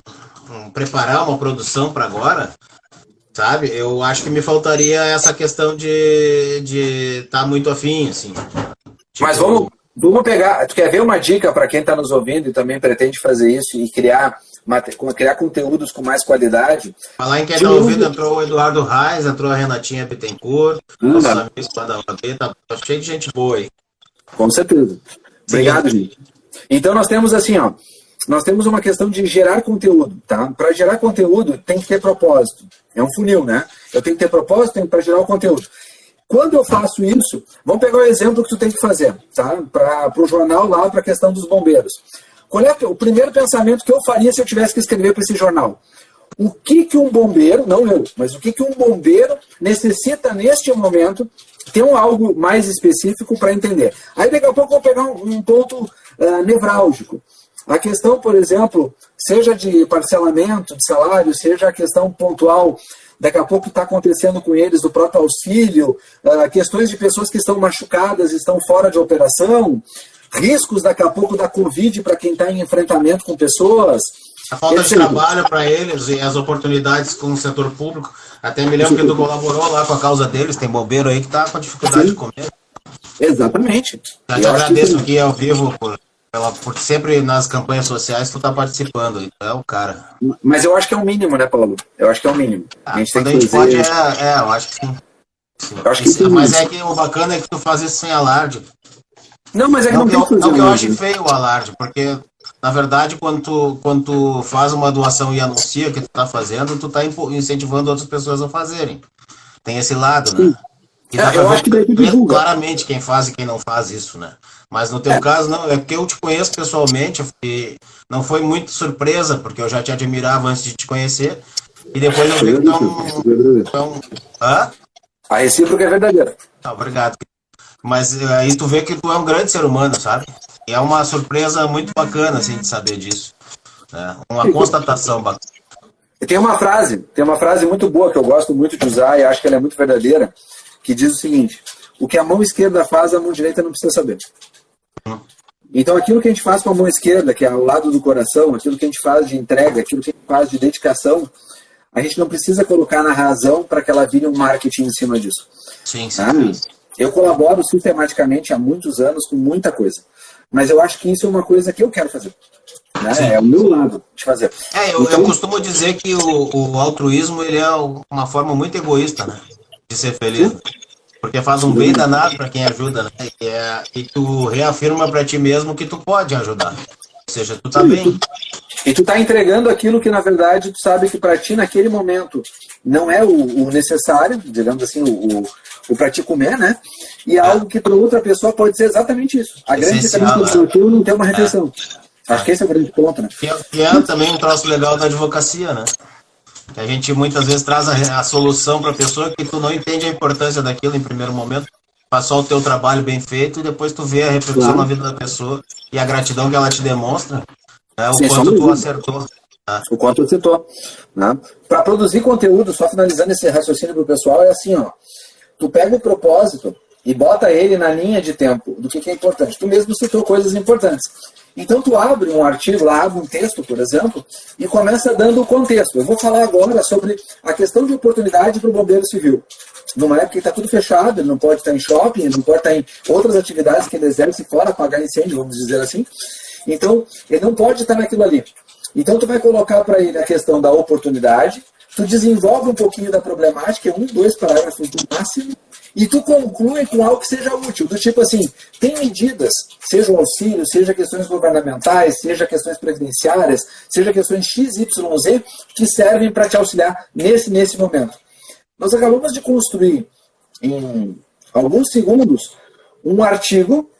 um, preparar uma produção para agora, sabe? Eu acho que me faltaria essa questão de de estar tá muito afim, assim. Tipo, Mas vamos Vamos pegar. Tu quer ver uma dica para quem está nos ouvindo e também pretende fazer isso e criar, criar conteúdos com mais qualidade? Falar em quem está ouvindo, entrou o Eduardo Reis, entrou a Renatinha Bittencourt, hum, nossos tá. amigos da tá, tá cheio de gente boa aí. Com certeza. Obrigado, Sim. gente. Então nós temos assim, ó. Nós temos uma questão de gerar conteúdo, tá? Para gerar conteúdo tem que ter propósito. É um funil, né? Eu tenho que ter propósito para gerar o conteúdo. Quando eu faço isso, vamos pegar o exemplo que tu tem que fazer, tá? Para o jornal lá, para a questão dos bombeiros. Qual é o primeiro pensamento que eu faria se eu tivesse que escrever para esse jornal? O que, que um bombeiro, não eu, mas o que, que um bombeiro necessita neste momento ter um algo mais específico para entender. Aí daqui a pouco eu vou pegar um, um ponto uh, nevrálgico. A questão, por exemplo, seja de parcelamento de salário, seja a questão pontual daqui a pouco está acontecendo com eles do próprio auxílio, uh, questões de pessoas que estão machucadas, estão fora de operação, riscos daqui a pouco da Covid para quem está em enfrentamento com pessoas. A falta de trabalho para eles e as oportunidades com o setor público. Até me lembro que tu colaborou lá com a causa deles, tem bombeiro aí que está com dificuldade Sim. de comer. Exatamente. Eu te agradeço aqui ao vivo por ela, porque sempre nas campanhas sociais tu tá participando, então é o cara. Mas eu acho que é o mínimo, né, Paulo? Eu acho que é o mínimo. Ah, a gente quando a gente pode, é, é, eu acho que sim. sim. Acho que mas é que o bacana é que tu faz isso sem alarde. Não, mas é que não, não, que eu, não que eu acho feio o alarde, porque na verdade, quando tu, quando tu faz uma doação e anuncia que tu tá fazendo, tu tá incentivando outras pessoas a fazerem. Tem esse lado, né? E é, eu acho que daí claramente quem faz e quem não faz isso, né? Mas no teu é. caso, não, é porque eu te conheço pessoalmente, e não foi muito surpresa, porque eu já te admirava antes de te conhecer, e depois eu vi que tu é um. É um hã? A recíproca é verdadeira. Ah, obrigado. Mas eh, aí tu vê que tu é um grande ser humano, sabe? E é uma surpresa muito bacana, assim, de saber disso. Né? Uma constatação bacana. Tem uma frase, tem uma frase muito boa que eu gosto muito de usar e acho que ela é muito verdadeira, que diz o seguinte: o que a mão esquerda faz, a mão direita não precisa saber. Então, aquilo que a gente faz com a mão esquerda, que é ao lado do coração, aquilo que a gente faz de entrega, aquilo que a gente faz de dedicação, a gente não precisa colocar na razão para que ela vire um marketing em cima disso. Sim, sim. Eu colaboro sistematicamente há muitos anos com muita coisa. Mas eu acho que isso é uma coisa que eu quero fazer. Né? É o meu lado de fazer. É, eu, então, eu costumo dizer que o, o altruísmo ele é uma forma muito egoísta, né? de ser feliz. Porque faz um bem danado para quem ajuda, né? E, é, e tu reafirma para ti mesmo que tu pode ajudar. Ou seja, tu tá bem. E tu tá entregando aquilo que, na verdade, tu sabe que para ti, naquele momento, não é o, o necessário, digamos assim, o, o, o para ti comer, né? E é algo que para outra pessoa pode ser exatamente isso. A grande diferença é que não tem uma refeição. É. Acho que esse é o grande ponto, né? E é também um troço legal da advocacia, né? Que a gente muitas vezes traz a, a solução para a pessoa que tu não entende a importância daquilo em primeiro momento. Passar o teu trabalho bem feito e depois tu vê a repercussão claro. na vida da pessoa e a gratidão que ela te demonstra, né, o Sim, quanto tu acertou. Né? O quanto acertou. Né? Para produzir conteúdo, só finalizando esse raciocínio para o pessoal, é assim, ó. Tu pega o propósito e bota ele na linha de tempo do que, que é importante. Tu mesmo citou coisas importantes. Então tu abre um artigo, lá abre um texto, por exemplo, e começa dando o contexto. Eu vou falar agora sobre a questão de oportunidade para o bombeiro civil. Numa época que está tudo fechado, ele não pode estar em shopping, ele não pode estar em outras atividades que ele exerce fora, apagar incêndio, vamos dizer assim. Então, ele não pode estar naquilo ali. Então, tu vai colocar para ele a questão da oportunidade, tu desenvolve um pouquinho da problemática, é um, dois parágrafos no máximo, e tu conclui com algo que seja útil, do tipo assim, tem medidas, seja o auxílio, seja questões governamentais, seja questões previdenciárias, seja questões XYZ, que servem para te auxiliar nesse, nesse momento. Nós acabamos de construir em alguns segundos um artigo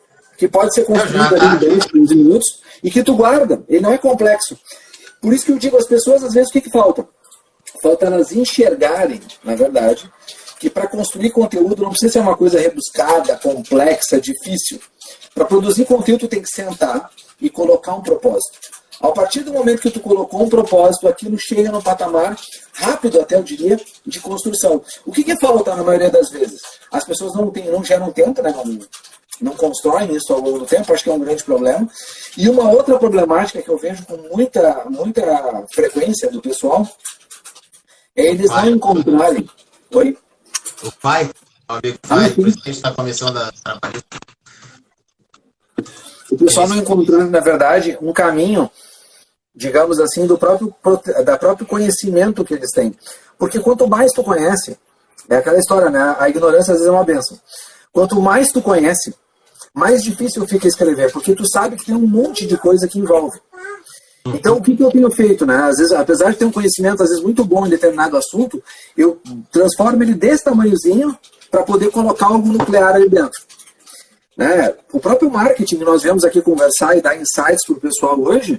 que pode ser construído ali em 10, 15 minutos e que tu guarda, ele não é complexo. Por isso que eu digo às pessoas, às vezes, o que, que falta? Falta elas enxergarem, na verdade, que para construir conteúdo não precisa ser uma coisa rebuscada, complexa, difícil. Para produzir conteúdo, tu tem que sentar e colocar um propósito. A partir do momento que tu colocou um propósito, aquilo chega no patamar rápido, até eu diria, de construção. O que, que falta na maioria das vezes? As pessoas não, tem, não geram tempo, né, não, não constroem isso ao longo do tempo, acho que é um grande problema. E uma outra problemática que eu vejo com muita, muita frequência do pessoal é eles não encontrarem. Oi? o pai, o amigo pai, ah, presidente da comissão da trabalhista. O pessoal não encontrando, na verdade, um caminho, digamos assim, do próprio, da próprio conhecimento que eles têm. Porque quanto mais tu conhece, é aquela história, né? A ignorância às vezes é uma benção. Quanto mais tu conhece, mais difícil fica escrever, porque tu sabe que tem um monte de coisa que envolve. Então, o que, que eu tenho feito? Né? Às vezes, apesar de ter um conhecimento, às vezes, muito bom em determinado assunto, eu transformo ele desse tamanhozinho para poder colocar algo nuclear ali dentro. Né? O próprio marketing que nós vemos aqui conversar e dar insights para o pessoal hoje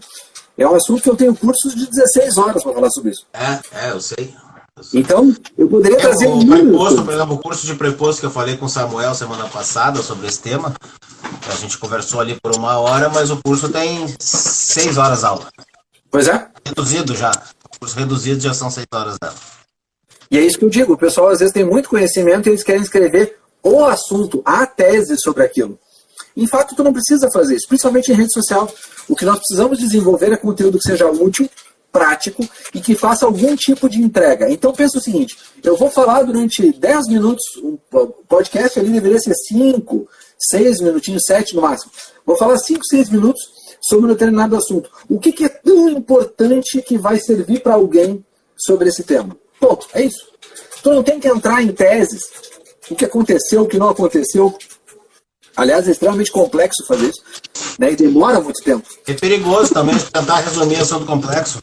é um assunto que eu tenho cursos de 16 horas para falar sobre isso. É, é, eu sei. Então, eu poderia é, trazer um preposto, por exemplo, o curso de preposto que eu falei com o Samuel semana passada sobre esse tema, a gente conversou ali por uma hora, mas o curso tem seis horas aula. Pois é. Reduzido já. O curso reduzido já são seis horas dela. E é isso que eu digo. O pessoal às vezes tem muito conhecimento e eles querem escrever o assunto, a tese sobre aquilo. Em fato, tu não precisa fazer isso, principalmente em rede social. O que nós precisamos desenvolver é conteúdo que seja útil, prático e que faça algum tipo de entrega. Então pensa o seguinte, eu vou falar durante 10 minutos, o podcast ali deveria ser 5, 6 minutinhos, 7 no máximo. Vou falar 5, 6 minutos sobre um determinado assunto. O que, que é tão importante que vai servir para alguém sobre esse tema? Ponto, é isso. Tu não tem que entrar em teses, o que aconteceu, o que não aconteceu. Aliás, é extremamente complexo fazer isso, né? E demora muito tempo. É perigoso também tentar resumir assunto complexo.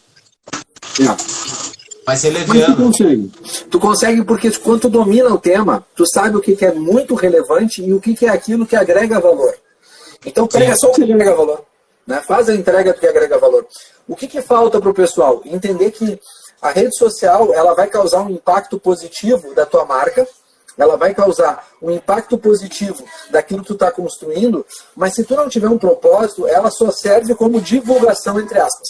Vai ser leviano. Mas tu consegue. Tu consegue porque quando tu domina o tema, tu sabe o que, é muito relevante e o que, é aquilo que agrega valor. Então pega Sim. só o que agrega valor. Né? Faz a entrega do que agrega valor. O que, que falta para o pessoal? Entender que a rede social ela vai causar um impacto positivo da tua marca, ela vai causar um impacto positivo daquilo que tu está construindo, mas se tu não tiver um propósito, ela só serve como divulgação, entre aspas.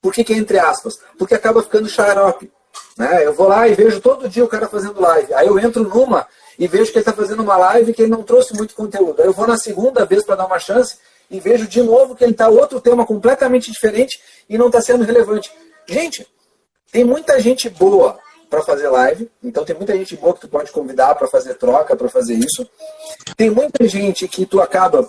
Por que, que é entre aspas? Porque acaba ficando xarope. Né? Eu vou lá e vejo todo dia o cara fazendo live. Aí eu entro numa e vejo que ele está fazendo uma live que ele não trouxe muito conteúdo. Aí eu vou na segunda vez para dar uma chance e vejo de novo que ele está outro tema completamente diferente e não está sendo relevante. Gente, tem muita gente boa para fazer live, então tem muita gente boa que tu pode convidar para fazer troca, para fazer isso. Tem muita gente que tu acaba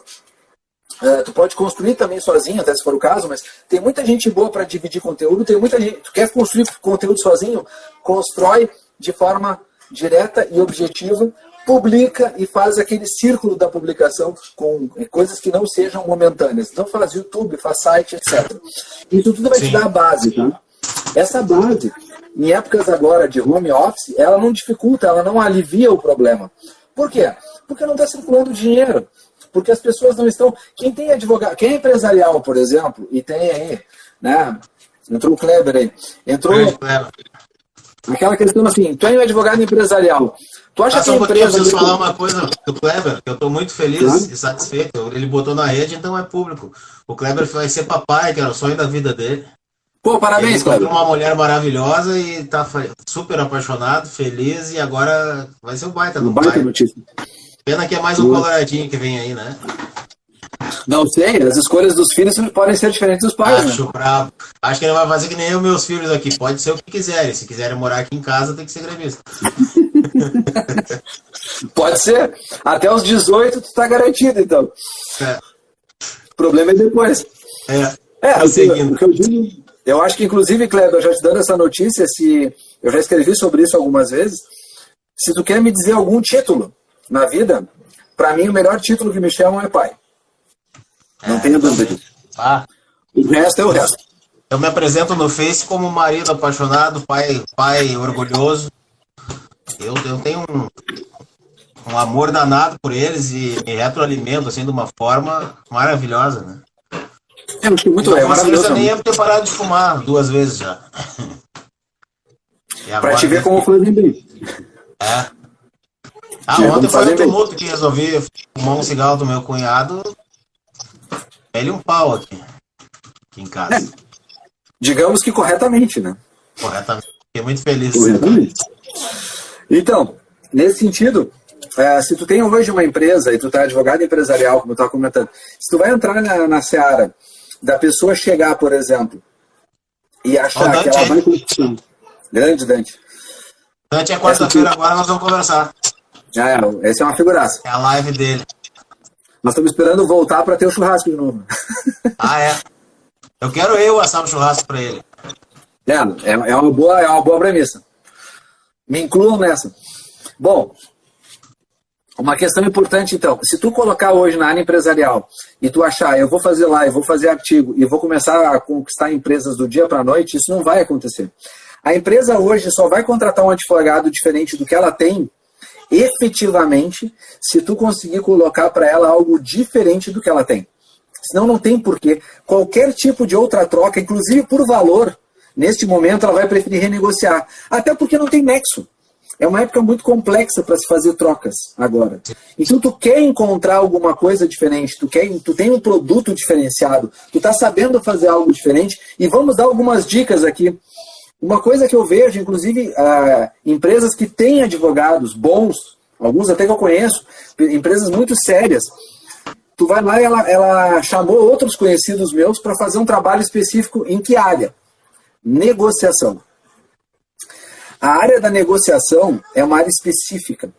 Uh, tu pode construir também sozinho, até se for o caso, mas tem muita gente boa para dividir conteúdo, tem muita gente. Tu quer construir conteúdo sozinho? Constrói de forma direta e objetiva, publica e faz aquele círculo da publicação com coisas que não sejam momentâneas. Então faz YouTube, faz site, etc. Isso tudo vai Sim. te dar a base, tá? Essa base, em épocas agora de home office, ela não dificulta, ela não alivia o problema. Por quê? Porque não está circulando dinheiro. Porque as pessoas não estão. Quem tem advogado, quem é empresarial, por exemplo, e tem aí, né? Entrou o Kleber aí. Entrou. Aquela questão assim, tu é um advogado empresarial. Tu acha que a empresa. Eu preciso falar uma coisa do Kleber, que eu estou muito feliz e satisfeito. Ele botou na rede, então é público. O Kleber vai ser papai, que era o sonho da vida dele. Pô, parabéns, Ele Kleber. uma mulher maravilhosa e tá super apaixonado, feliz, e agora vai ser o baita do baita pai. Notícia. Pena que é mais um coloradinho que vem aí, né? Não sei, as escolhas dos filhos podem ser diferentes dos pais. Acho né? Acho que ele vai fazer que nem os meus filhos aqui. Pode ser o que quiserem. Se quiserem morar aqui em casa, tem que ser grevista. Pode ser. Até os 18 tu tá garantido, então. É. O problema é depois. É. É, assim, o que eu eu acho que, inclusive, Kleber, já te dando essa notícia, se eu já escrevi sobre isso algumas vezes, se tu quer me dizer algum título na vida, para mim o melhor título que me chamam é pai. Não é, tenho dúvida disso. Ah. O resto é o resto. Eu me apresento no Face como marido apaixonado, pai, pai orgulhoso. Eu, eu tenho um, um amor danado por eles e me retroalimento assim de uma forma maravilhosa, né? É, muito é, maravilhoso. Eu nem ia ter parado de fumar duas vezes já. Pra te ver como fazem bem. É. Ah, ontem foi um tumulto que resolvi fumar um cigarro do meu cunhado. Ele um pau aqui. Aqui em casa. É. Digamos que corretamente, né? Corretamente. Fiquei muito feliz. Corretamente. Então, nesse sentido, é, se tu tem hoje uma empresa e tu tá advogado empresarial, como eu estava comentando, se tu vai entrar na, na seara da pessoa chegar, por exemplo, e achar que ela vai. Grande Dante. Dante é quarta-feira agora, nós vamos conversar. Já é, essa é uma figuraça. É a live dele. Nós estamos esperando voltar para ter o churrasco de novo. Ah, é? Eu quero eu assar um churrasco para ele. É, é, é, uma boa, é uma boa premissa. Me incluam nessa. Bom, uma questão importante, então, se tu colocar hoje na área empresarial e tu achar, eu vou fazer lá, eu vou fazer artigo e vou começar a conquistar empresas do dia para a noite, isso não vai acontecer. A empresa hoje só vai contratar um advogado diferente do que ela tem, efetivamente, se tu conseguir colocar para ela algo diferente do que ela tem. Senão não tem porquê. Qualquer tipo de outra troca, inclusive por valor, neste momento ela vai preferir renegociar. Até porque não tem nexo. É uma época muito complexa para se fazer trocas agora. Então tu quer encontrar alguma coisa diferente, tu quer, tu tem um produto diferenciado, tu está sabendo fazer algo diferente e vamos dar algumas dicas aqui. Uma coisa que eu vejo, inclusive, uh, empresas que têm advogados bons, alguns até que eu conheço, empresas muito sérias, tu vai lá e ela, ela chamou outros conhecidos meus para fazer um trabalho específico em que área? Negociação. A área da negociação é uma área específica.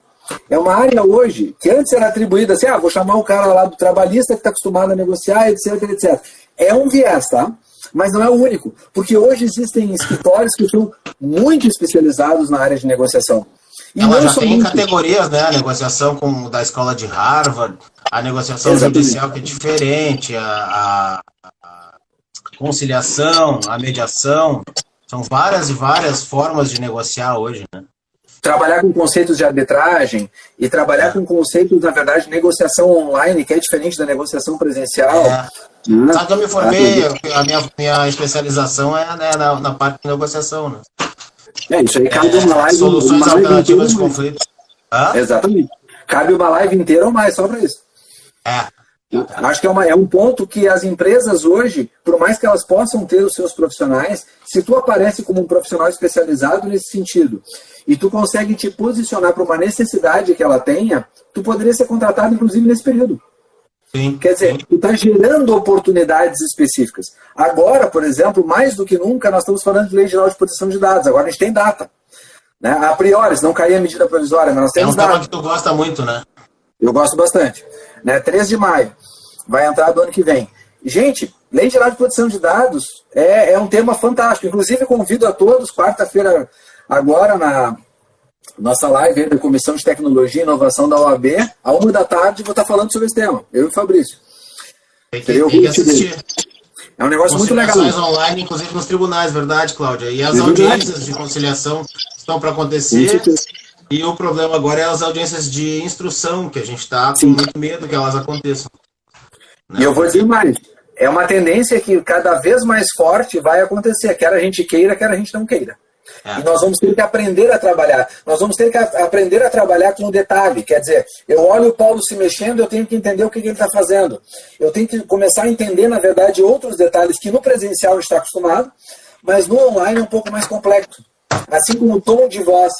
É uma área hoje que antes era atribuída assim, ah, vou chamar o cara lá do trabalhista que está acostumado a negociar, etc, etc. É um viés, tá? Mas não é o único, porque hoje existem escritórios que são muito especializados na área de negociação. E Ela já tem muito... categorias, né? A negociação com, da escola de Harvard, a negociação Exatamente. judicial que é diferente, a, a, a conciliação, a mediação. São várias e várias formas de negociar hoje, né? Trabalhar com conceitos de arbitragem e trabalhar é. com conceitos, na verdade, de negociação online, que é diferente da negociação presencial. É. Hum. Sabe que eu me formei, a minha, minha especialização é né, na, na parte de negociação, né? É, isso aí cabe é, uma live. Soluções uma alternativas de conflitos. Exatamente. Cabe uma live inteira ou mais só para isso. É. Acho que é, uma, é um ponto que as empresas hoje, por mais que elas possam ter os seus profissionais, se tu aparece como um profissional especializado nesse sentido e tu consegue te posicionar para uma necessidade que ela tenha, tu poderia ser contratado inclusive nesse período. Sim, Quer dizer, tu está gerando oportunidades específicas. Agora, por exemplo, mais do que nunca, nós estamos falando de lei geral de proteção de dados. Agora a gente tem data. Né? A priori, se não cair a medida provisória, mas nós temos data. É um tema que tu gosta muito, né? Eu gosto bastante. Né? 3 de maio. Vai entrar do ano que vem. Gente, lei geral de proteção de dados é, é um tema fantástico. Inclusive, convido a todos, quarta-feira, agora, na, nossa live da Comissão de Tecnologia e Inovação da OAB, a uma da tarde, vou estar falando sobre esse tema, eu e o Fabrício. Tem que, tem que assistir. É um negócio muito legal. online, inclusive nos tribunais, verdade, Cláudia? E as é audiências de conciliação estão para acontecer. E o problema agora é as audiências de instrução, que a gente está com muito medo que elas aconteçam. Né? E eu vou dizer mais. É uma tendência que cada vez mais forte vai acontecer, quer a gente queira, quer a gente não queira. É. E nós vamos ter que aprender a trabalhar. Nós vamos ter que aprender a trabalhar com o detalhe. Quer dizer, eu olho o Paulo se mexendo, eu tenho que entender o que, que ele está fazendo. Eu tenho que começar a entender, na verdade, outros detalhes que no presencial está acostumado, mas no online é um pouco mais complexo. Assim como o tom de voz,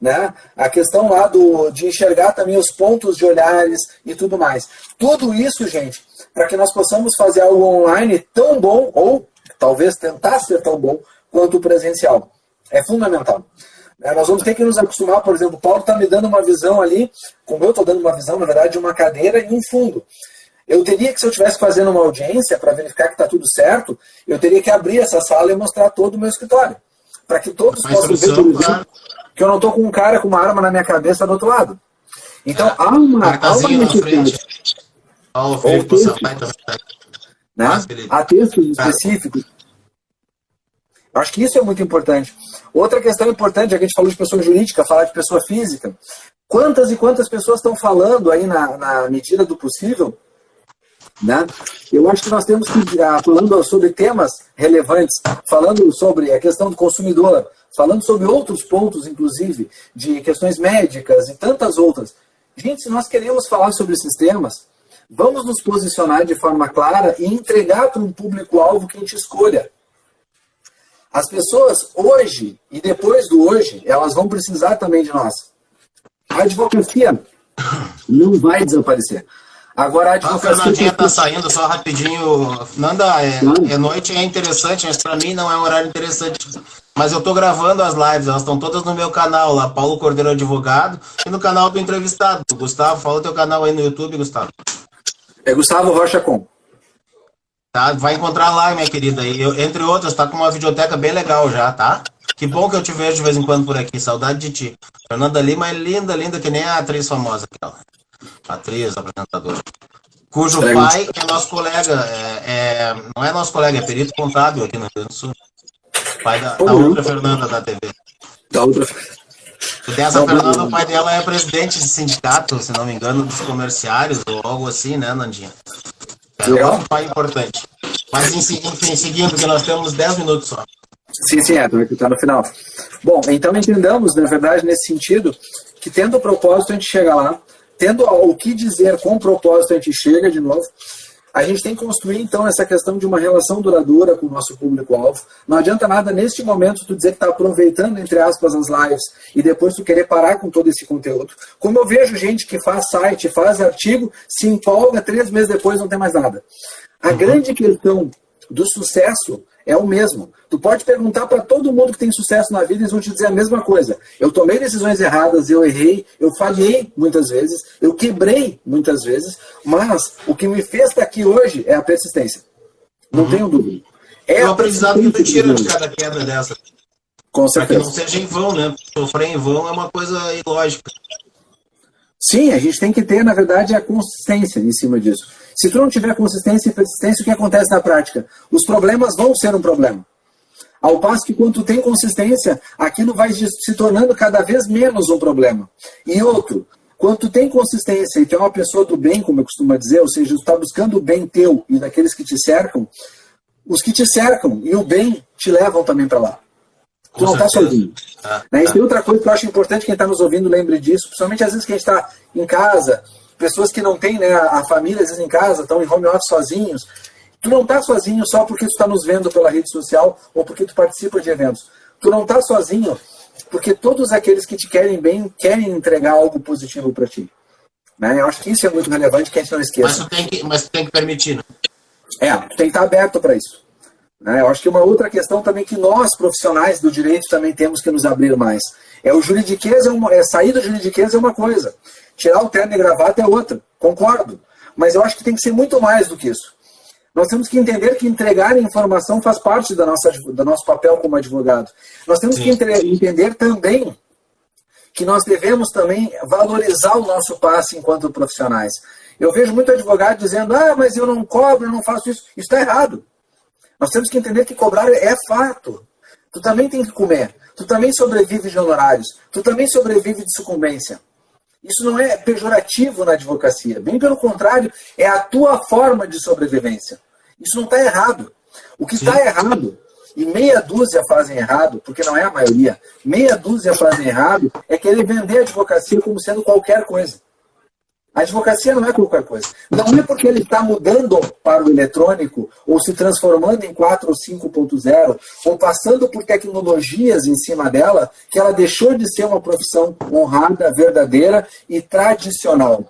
né? A questão lá do, de enxergar também os pontos de olhares e tudo mais. Tudo isso, gente, para que nós possamos fazer algo online tão bom, ou talvez tentar ser tão bom, quanto o presencial. É fundamental. É, nós vamos ter que nos acostumar, por exemplo, o Paulo está me dando uma visão ali, como eu estou dando uma visão, na verdade, de uma cadeira e um fundo. Eu teria que, se eu estivesse fazendo uma audiência para verificar que está tudo certo, eu teria que abrir essa sala e mostrar todo o meu escritório. Para que todos possam ver, por exemplo, que eu não estou com um cara com uma arma na minha cabeça do outro lado. Então, há uma, há uma necessidade. Oh, Felipe, texto, né? Há textos específicos Acho que isso é muito importante. Outra questão importante, a gente falou de pessoa jurídica, falar de pessoa física. Quantas e quantas pessoas estão falando aí na, na medida do possível? Né? Eu acho que nós temos que, ah, falando sobre temas relevantes, falando sobre a questão do consumidor, falando sobre outros pontos, inclusive, de questões médicas e tantas outras. Gente, se nós queremos falar sobre esses temas, vamos nos posicionar de forma clara e entregar para um público-alvo que a gente escolha. As pessoas hoje e depois do hoje, elas vão precisar também de nós. A advocacia não vai desaparecer. Agora a advocacia. A Fernandinha está saindo só rapidinho. Nanda, é, é noite, é interessante, mas para mim não é um horário interessante. Mas eu estou gravando as lives, elas estão todas no meu canal lá, Paulo Cordeiro Advogado, e no canal do entrevistado. Gustavo, fala o teu canal aí no YouTube, Gustavo. É Gustavo Rocha Com. Tá? Vai encontrar lá, minha querida. E eu, entre outras, tá com uma videoteca bem legal já, tá? Que bom que eu te vejo de vez em quando por aqui. Saudade de ti. Fernanda Lima é linda, linda, que nem a atriz famosa aquela. Atriz, apresentadora. Cujo pai é nosso colega. É, é, não é nosso colega, é perito contábil aqui no Rio Grande do Sul. Pai da, da outra Fernanda da TV. Da outra. Dessa Fernanda, o pai dela é presidente de sindicato, se não me engano, dos comerciários ou algo assim, né, Nandinha? É um pai importante. Mas enfim, seguindo, porque nós temos 10 minutos só. Sim, sim, é, está no final. Bom, então entendamos, na verdade, nesse sentido, que tendo o propósito a gente chega lá, tendo o que dizer com o propósito a gente chega de novo, a gente tem que construir, então, essa questão de uma relação duradoura com o nosso público-alvo. Não adianta nada, neste momento, tu dizer que está aproveitando, entre aspas, as lives e depois tu querer parar com todo esse conteúdo. Como eu vejo gente que faz site, faz artigo, se empolga, três meses depois não tem mais nada. A uhum. grande questão do sucesso é o mesmo. Tu pode perguntar para todo mundo que tem sucesso na vida, eles vão te dizer a mesma coisa. Eu tomei decisões erradas, eu errei, eu falhei muitas vezes, eu quebrei muitas vezes, mas o que me fez estar aqui hoje é a persistência. Não uhum. tenho dúvida. É o aprendizado que tu tira de cada queda dessa. Com certeza. Para que não seja em vão, né? Sofrer em vão é uma coisa ilógica. Sim, a gente tem que ter, na verdade, a consistência em cima disso. Se tu não tiver consistência e persistência, o que acontece na prática? Os problemas vão ser um problema. Ao passo que quando tu tem consistência, aquilo vai se tornando cada vez menos um problema. E outro, quando tu tem consistência e tu é uma pessoa do bem, como eu costumo dizer, ou seja, tu está buscando o bem teu e daqueles que te cercam, os que te cercam e o bem te levam também para lá. Tu não está sozinho. Ah, né? E tem outra coisa que eu acho importante quem está nos ouvindo lembre disso, principalmente às vezes que a gente está em casa, pessoas que não têm né, a família às vezes em casa, estão em home office sozinhos. Tu não está sozinho só porque tu está nos vendo pela rede social ou porque tu participa de eventos. Tu não está sozinho porque todos aqueles que te querem bem querem entregar algo positivo para ti. Né? Eu acho que isso é muito relevante que a gente não esqueça. Mas tu tem que, mas tu tem que permitir, né? É, tu tem que estar aberto para isso. Né? Eu acho que uma outra questão também que nós, profissionais do direito, também temos que nos abrir mais. É o juridiquês, é, uma, é sair do juridiquês é uma coisa. Tirar o terno e gravata é outra, concordo. Mas eu acho que tem que ser muito mais do que isso. Nós temos que entender que entregar informação faz parte da nossa, do nosso papel como advogado. Nós temos que entre, entender também que nós devemos também valorizar o nosso passe enquanto profissionais. Eu vejo muito advogado dizendo, ah, mas eu não cobro, eu não faço isso. Isso está errado. Nós temos que entender que cobrar é fato. Tu também tem que comer. Tu também sobrevive de honorários. Tu também sobrevive de sucumbência. Isso não é pejorativo na advocacia. Bem pelo contrário, é a tua forma de sobrevivência. Isso não está errado. O que está errado, e meia dúzia fazem errado, porque não é a maioria, meia dúzia fazem errado, é querer vender a advocacia como sendo qualquer coisa. A advocacia não é qualquer coisa. Não é porque ele está mudando para o eletrônico, ou se transformando em 4 ou 5.0, ou passando por tecnologias em cima dela, que ela deixou de ser uma profissão honrada, verdadeira e tradicional.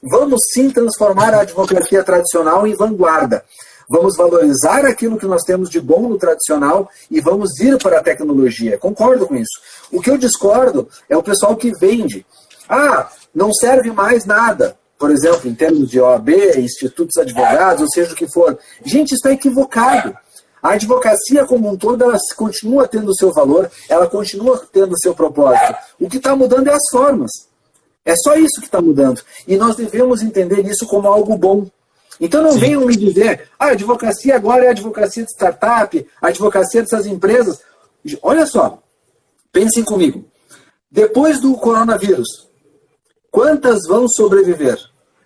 Vamos sim transformar a advocacia tradicional em vanguarda. Vamos valorizar aquilo que nós temos de bom no tradicional e vamos ir para a tecnologia. Concordo com isso. O que eu discordo é o pessoal que vende. Ah, não serve mais nada. Por exemplo, em termos de OAB, institutos advogados, ou seja o que for. Gente, está equivocado. A advocacia como um todo, ela continua tendo o seu valor, ela continua tendo o seu propósito. O que está mudando é as formas. É só isso que está mudando. E nós devemos entender isso como algo bom. Então não Sim. venham me dizer, ah, a advocacia agora é a advocacia de startup, a advocacia dessas empresas. Olha só, pensem comigo. Depois do coronavírus, Quantas vão sobreviver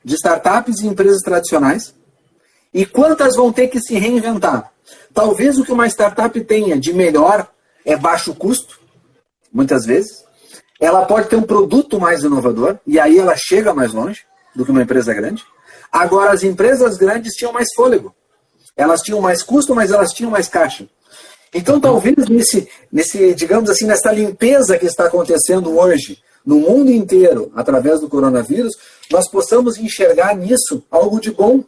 de startups e empresas tradicionais? E quantas vão ter que se reinventar? Talvez o que uma startup tenha de melhor é baixo custo, muitas vezes. Ela pode ter um produto mais inovador, e aí ela chega mais longe do que uma empresa grande. Agora, as empresas grandes tinham mais fôlego. Elas tinham mais custo, mas elas tinham mais caixa. Então, talvez nesse, nesse, digamos assim, nessa limpeza que está acontecendo hoje no mundo inteiro, através do coronavírus, nós possamos enxergar nisso algo de bom.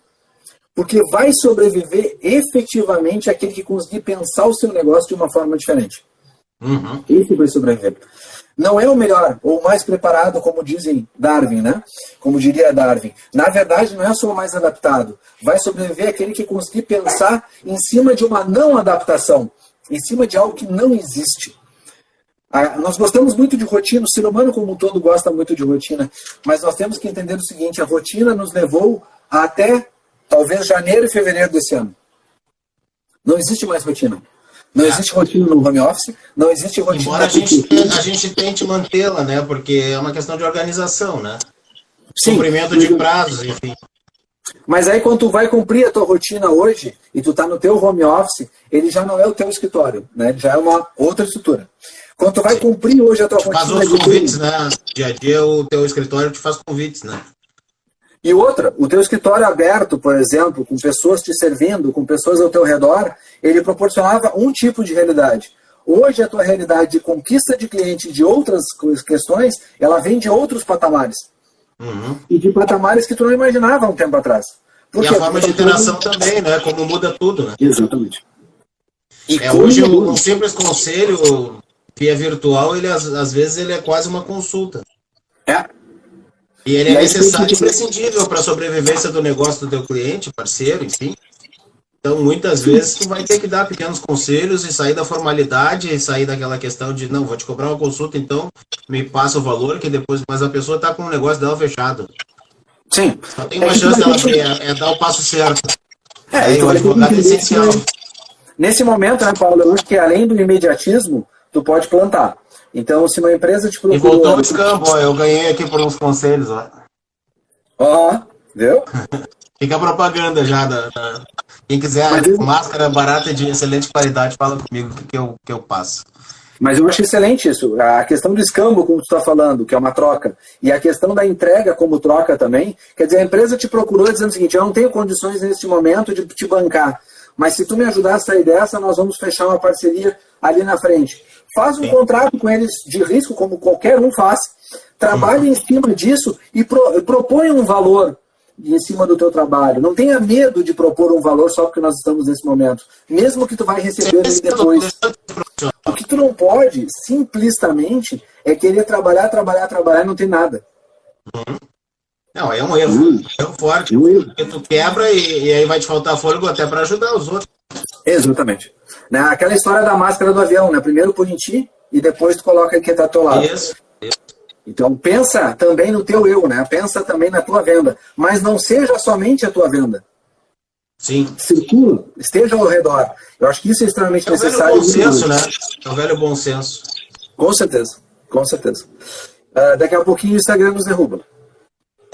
Porque vai sobreviver efetivamente aquele que conseguir pensar o seu negócio de uma forma diferente. Uhum. Esse vai sobreviver. Não é o melhor ou o mais preparado, como dizem Darwin, né? Como diria Darwin. Na verdade, não é só o mais adaptado. Vai sobreviver aquele que conseguir pensar em cima de uma não adaptação, em cima de algo que não existe. Ah, nós gostamos muito de rotina, o ser humano como um todo gosta muito de rotina, mas nós temos que entender o seguinte: a rotina nos levou até talvez janeiro e fevereiro desse ano. Não existe mais rotina. Não existe rotina no home office, não existe rotina. Embora a gente, a gente tente mantê-la, né? Porque é uma questão de organização, né? Sim. Cumprimento de prazos, enfim. Mas aí quando tu vai cumprir a tua rotina hoje e tu está no teu home office, ele já não é o teu escritório, né? Já é uma outra estrutura. Quando tu vai cumprir hoje a tua rotina. Faz os convites, né? Dia a dia o teu escritório te faz convites, né? E outra, o teu escritório aberto, por exemplo, com pessoas te servindo, com pessoas ao teu redor, ele proporcionava um tipo de realidade. Hoje a tua realidade de conquista de cliente de outras questões, ela vem de outros patamares. Uhum. E de patamares que tu não imaginava há um tempo atrás. Por e a forma de interação tudo... também, né? Como muda tudo, né? Exatamente. E é, hoje um, um simples conselho via virtual, ele às, às vezes ele é quase uma consulta. É. E ele é necessário e imprescindível para a sobrevivência do negócio do teu cliente, parceiro, enfim. Então, muitas vezes, tu vai ter que dar pequenos conselhos e sair da formalidade e sair daquela questão de, não, vou te cobrar uma consulta, então me passa o valor, que depois, mas a pessoa está com o negócio dela fechado. Sim. Só tem uma é chance dela abrir, é, é, dar o passo certo. É, Aí, o advogado é essencial. Nesse momento, né, Paulo, eu acho que além do imediatismo, tu pode plantar. Então, se uma empresa te procura... E voltou o escambo, eu ganhei aqui por uns conselhos, ó. Ó, viu? Fica a propaganda já. Da, da... Quem quiser Mas máscara barata de excelente qualidade, fala comigo que eu, que eu passo. Mas eu acho excelente isso. A questão do escambo, como tu está falando, que é uma troca, e a questão da entrega como troca também. Quer dizer, a empresa te procurou dizendo o seguinte: eu não tenho condições neste momento de te bancar, mas se tu me ajudar a sair dessa, nós vamos fechar uma parceria ali na frente faz um Sim. contrato com eles de risco, como qualquer um faz, trabalha em cima disso e pro, propõe um valor em cima do teu trabalho. Não tenha medo de propor um valor só porque nós estamos nesse momento. Mesmo que tu vai receber ele depois. O que tu não pode, simplesmente, é querer trabalhar, trabalhar, trabalhar e não tem nada. Uhum. Não, é um erro. Uhum. É um forte. É um erro. Porque tu quebra e, e aí vai te faltar fôlego até para ajudar os outros. Exatamente. Né? Aquela história da máscara do avião, né? Primeiro põe em ti e depois tu coloca quem tá ao teu lado. Isso, isso. Então pensa também no teu eu, né? Pensa também na tua venda, mas não seja somente a tua venda. Sim. Circula, esteja ao redor. Eu acho que isso é extremamente é o necessário. Velho bom senso, né? É o velho bom senso. Com certeza, com certeza. Uh, daqui a pouquinho o Instagram nos derruba.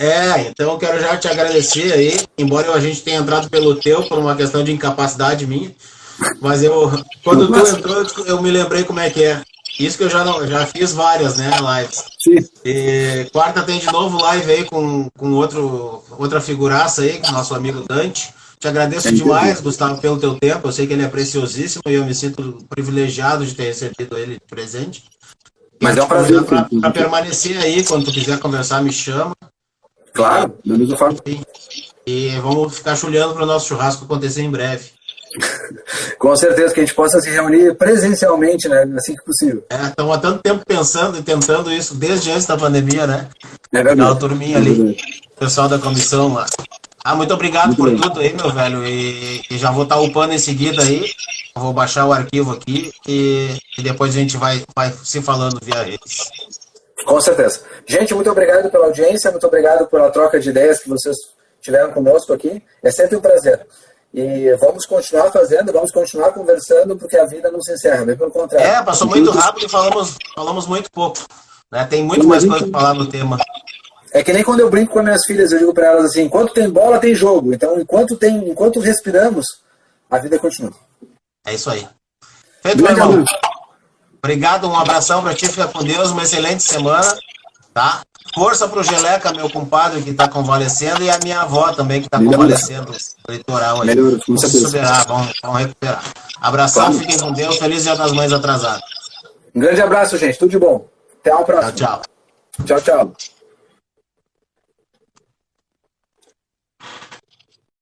É, então eu quero já te agradecer aí, embora a gente tenha entrado pelo teu por uma questão de incapacidade minha, mas eu, quando tu entrou, eu me lembrei como é que é. Isso que eu já, não, já fiz várias, né, lives. Sim. E quarta tem de novo live aí com, com outro, outra figuraça aí, com nosso amigo Dante. Te agradeço é demais, Gustavo, pelo teu tempo. Eu sei que ele é preciosíssimo e eu me sinto privilegiado de ter recebido ele de presente. Mas é um prazer. Para permanecer aí, quando tu quiser conversar, me chama. Claro, da mesma forma. E vamos ficar chulhando para o nosso churrasco acontecer em breve. Com certeza que a gente possa se reunir presencialmente, né? Assim que possível. É, estamos há tanto tempo pensando e tentando isso desde antes da pandemia, né? É verdade. Na turminha ali, pessoal da comissão lá. Ah, muito obrigado muito por bem. tudo aí, meu velho. E, e, já vou estar upando em seguida aí. Vou baixar o arquivo aqui e, e depois a gente vai, vai se falando via redes. Com certeza. Gente, muito obrigado pela audiência, muito obrigado pela troca de ideias que vocês tiveram conosco aqui. É sempre um prazer. E vamos continuar fazendo, vamos continuar conversando, porque a vida não se encerra, bem pelo contrário. É, passou muito rápido e falamos, falamos muito pouco. Né? Tem muito mais coisa para falar no tema. É que nem quando eu brinco com as minhas filhas, eu digo para elas assim: enquanto tem bola, tem jogo. Então, enquanto, tem, enquanto respiramos, a vida continua. É isso aí. Feito, meu irmão. Obrigado, um abração para ti, fica com Deus, uma excelente semana, tá? Força pro Geleca, meu compadre que está convalescendo, e a minha avó também que está convalescendo no litoral ali. Melhor, vamos superar, vamos, vamos recuperar. Abração, Vamos. fiquem com Deus, feliz dia das mães atrasadas. Um grande abraço, gente, tudo de bom. Até a próxima. Tchau, tchau. Tchau, tchau.